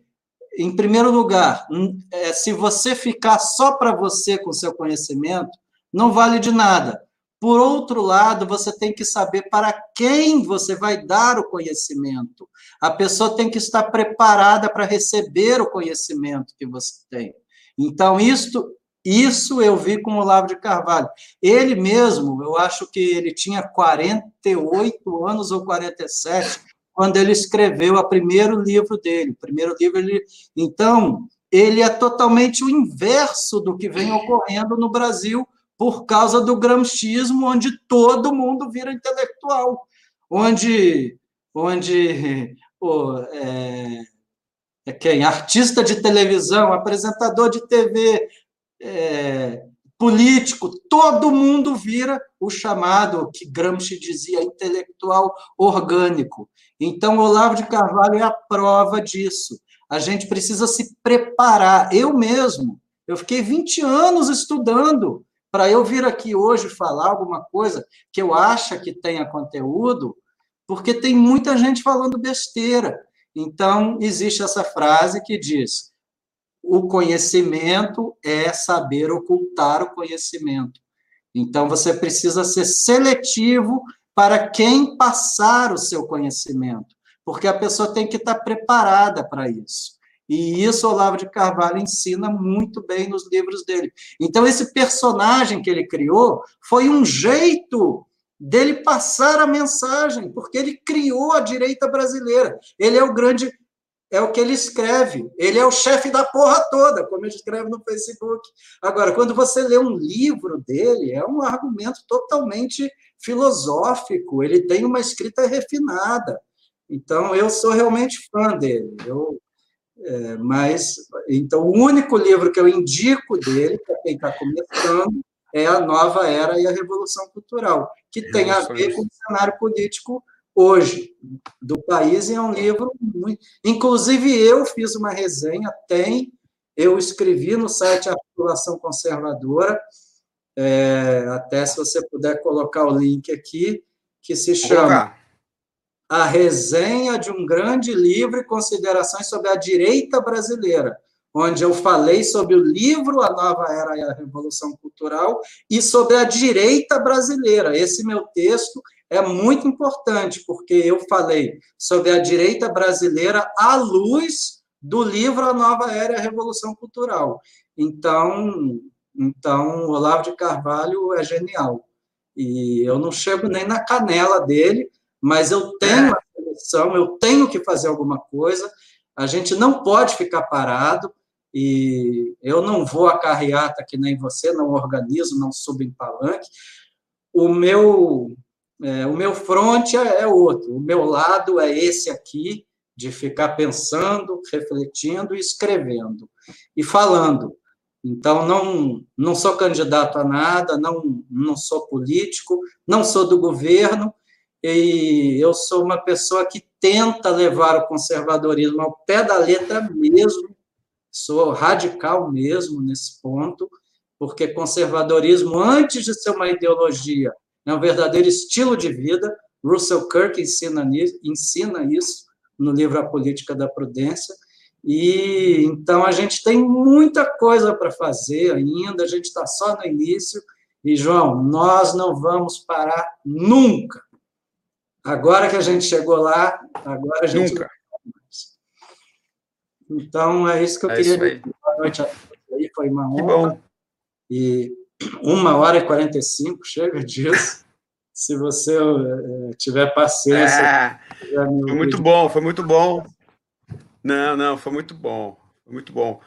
em primeiro lugar, é, se você ficar só para você com seu conhecimento, não vale de nada. Por outro lado, você tem que saber para quem você vai dar o conhecimento. A pessoa tem que estar preparada para receber o conhecimento que você tem. Então, isto, isso eu vi com o Olavo de Carvalho. Ele mesmo, eu acho que ele tinha 48 anos ou 47, quando ele escreveu o primeiro livro dele. O primeiro livro, ele... Então, ele é totalmente o inverso do que vem ocorrendo no Brasil por causa do gramscismo, onde todo mundo vira intelectual, onde, onde pô, é, é quem? Artista de televisão, apresentador de TV, é, político, todo mundo vira o chamado, que Gramsci dizia, intelectual orgânico. Então, Olavo de Carvalho é a prova disso. A gente precisa se preparar. Eu mesmo, eu fiquei 20 anos estudando para eu vir aqui hoje falar alguma coisa que eu acho que tenha conteúdo, porque tem muita gente falando besteira. Então, existe essa frase que diz: o conhecimento é saber ocultar o conhecimento. Então, você precisa ser seletivo para quem passar o seu conhecimento, porque a pessoa tem que estar preparada para isso. E isso Olavo de Carvalho ensina muito bem nos livros dele. Então, esse personagem que ele criou foi um jeito dele passar a mensagem, porque ele criou a direita brasileira. Ele é o grande. É o que ele escreve. Ele é o chefe da porra toda, como ele escreve no Facebook. Agora, quando você lê um livro dele, é um argumento totalmente filosófico, ele tem uma escrita refinada. Então, eu sou realmente fã dele. Eu, é, mas, então, o único livro que eu indico dele, para quem está começando, é A Nova Era e a Revolução Cultural, que tem a ver com o cenário político hoje do país, e é um livro muito... Inclusive, eu fiz uma resenha, tem, eu escrevi no site Articulação Conservadora, é, até se você puder colocar o link aqui, que se chama A Resenha de um Grande Livro e Considerações sobre a Direita Brasileira, onde eu falei sobre o livro A Nova Era e a Revolução Cultural e sobre a direita brasileira. Esse meu texto é muito importante, porque eu falei sobre a direita brasileira à luz do livro A Nova Era e a Revolução Cultural. Então, então, o Olavo de Carvalho é genial. E eu não chego nem na canela dele, mas eu tenho a seleção, eu tenho que fazer alguma coisa. A gente não pode ficar parado. E eu não vou a carreata que nem você, não organizo, não subo em palanque. O meu, é, o meu front é, é outro, o meu lado é esse aqui, de ficar pensando, refletindo e escrevendo e falando. Então, não, não sou candidato a nada, não, não sou político, não sou do governo, e eu sou uma pessoa que tenta levar o conservadorismo ao pé da letra mesmo, sou radical mesmo nesse ponto, porque conservadorismo, antes de ser uma ideologia, é um verdadeiro estilo de vida. Russell Kirk ensina, ensina isso no livro A Política da Prudência. E então a gente tem muita coisa para fazer ainda, a gente está só no início. E, João, nós não vamos parar nunca. Agora que a gente chegou lá, agora a gente. Nunca. Então, é isso que eu é queria dizer. Boa noite a todos aí, foi uma honra. E uma hora e quarenta e cinco, chega disso. Se você uh, tiver paciência. É, foi muito bom, foi muito bom. Não, não, foi muito bom. Foi muito bom.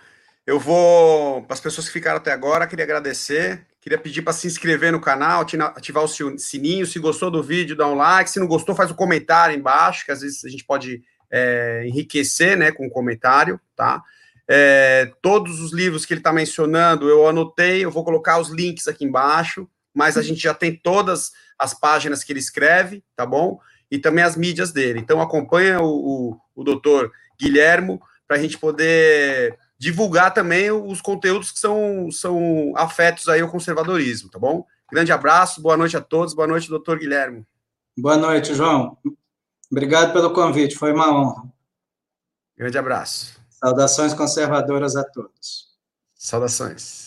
Eu vou, para as pessoas que ficaram até agora, queria agradecer. Queria pedir para se inscrever no canal, ativar o sininho. Se gostou do vídeo, dá um like. Se não gostou, faz um comentário embaixo, que às vezes a gente pode é, enriquecer né, com um comentário, tá? É, todos os livros que ele está mencionando, eu anotei, eu vou colocar os links aqui embaixo, mas a gente já tem todas as páginas que ele escreve, tá bom? E também as mídias dele. Então acompanha o, o, o doutor Guilhermo para a gente poder divulgar também os conteúdos que são, são afetos aí ao conservadorismo, tá bom? Grande abraço, boa noite a todos, boa noite, doutor Guilherme. Boa noite, João. Obrigado pelo convite, foi uma honra. Grande abraço. Saudações conservadoras a todos. Saudações.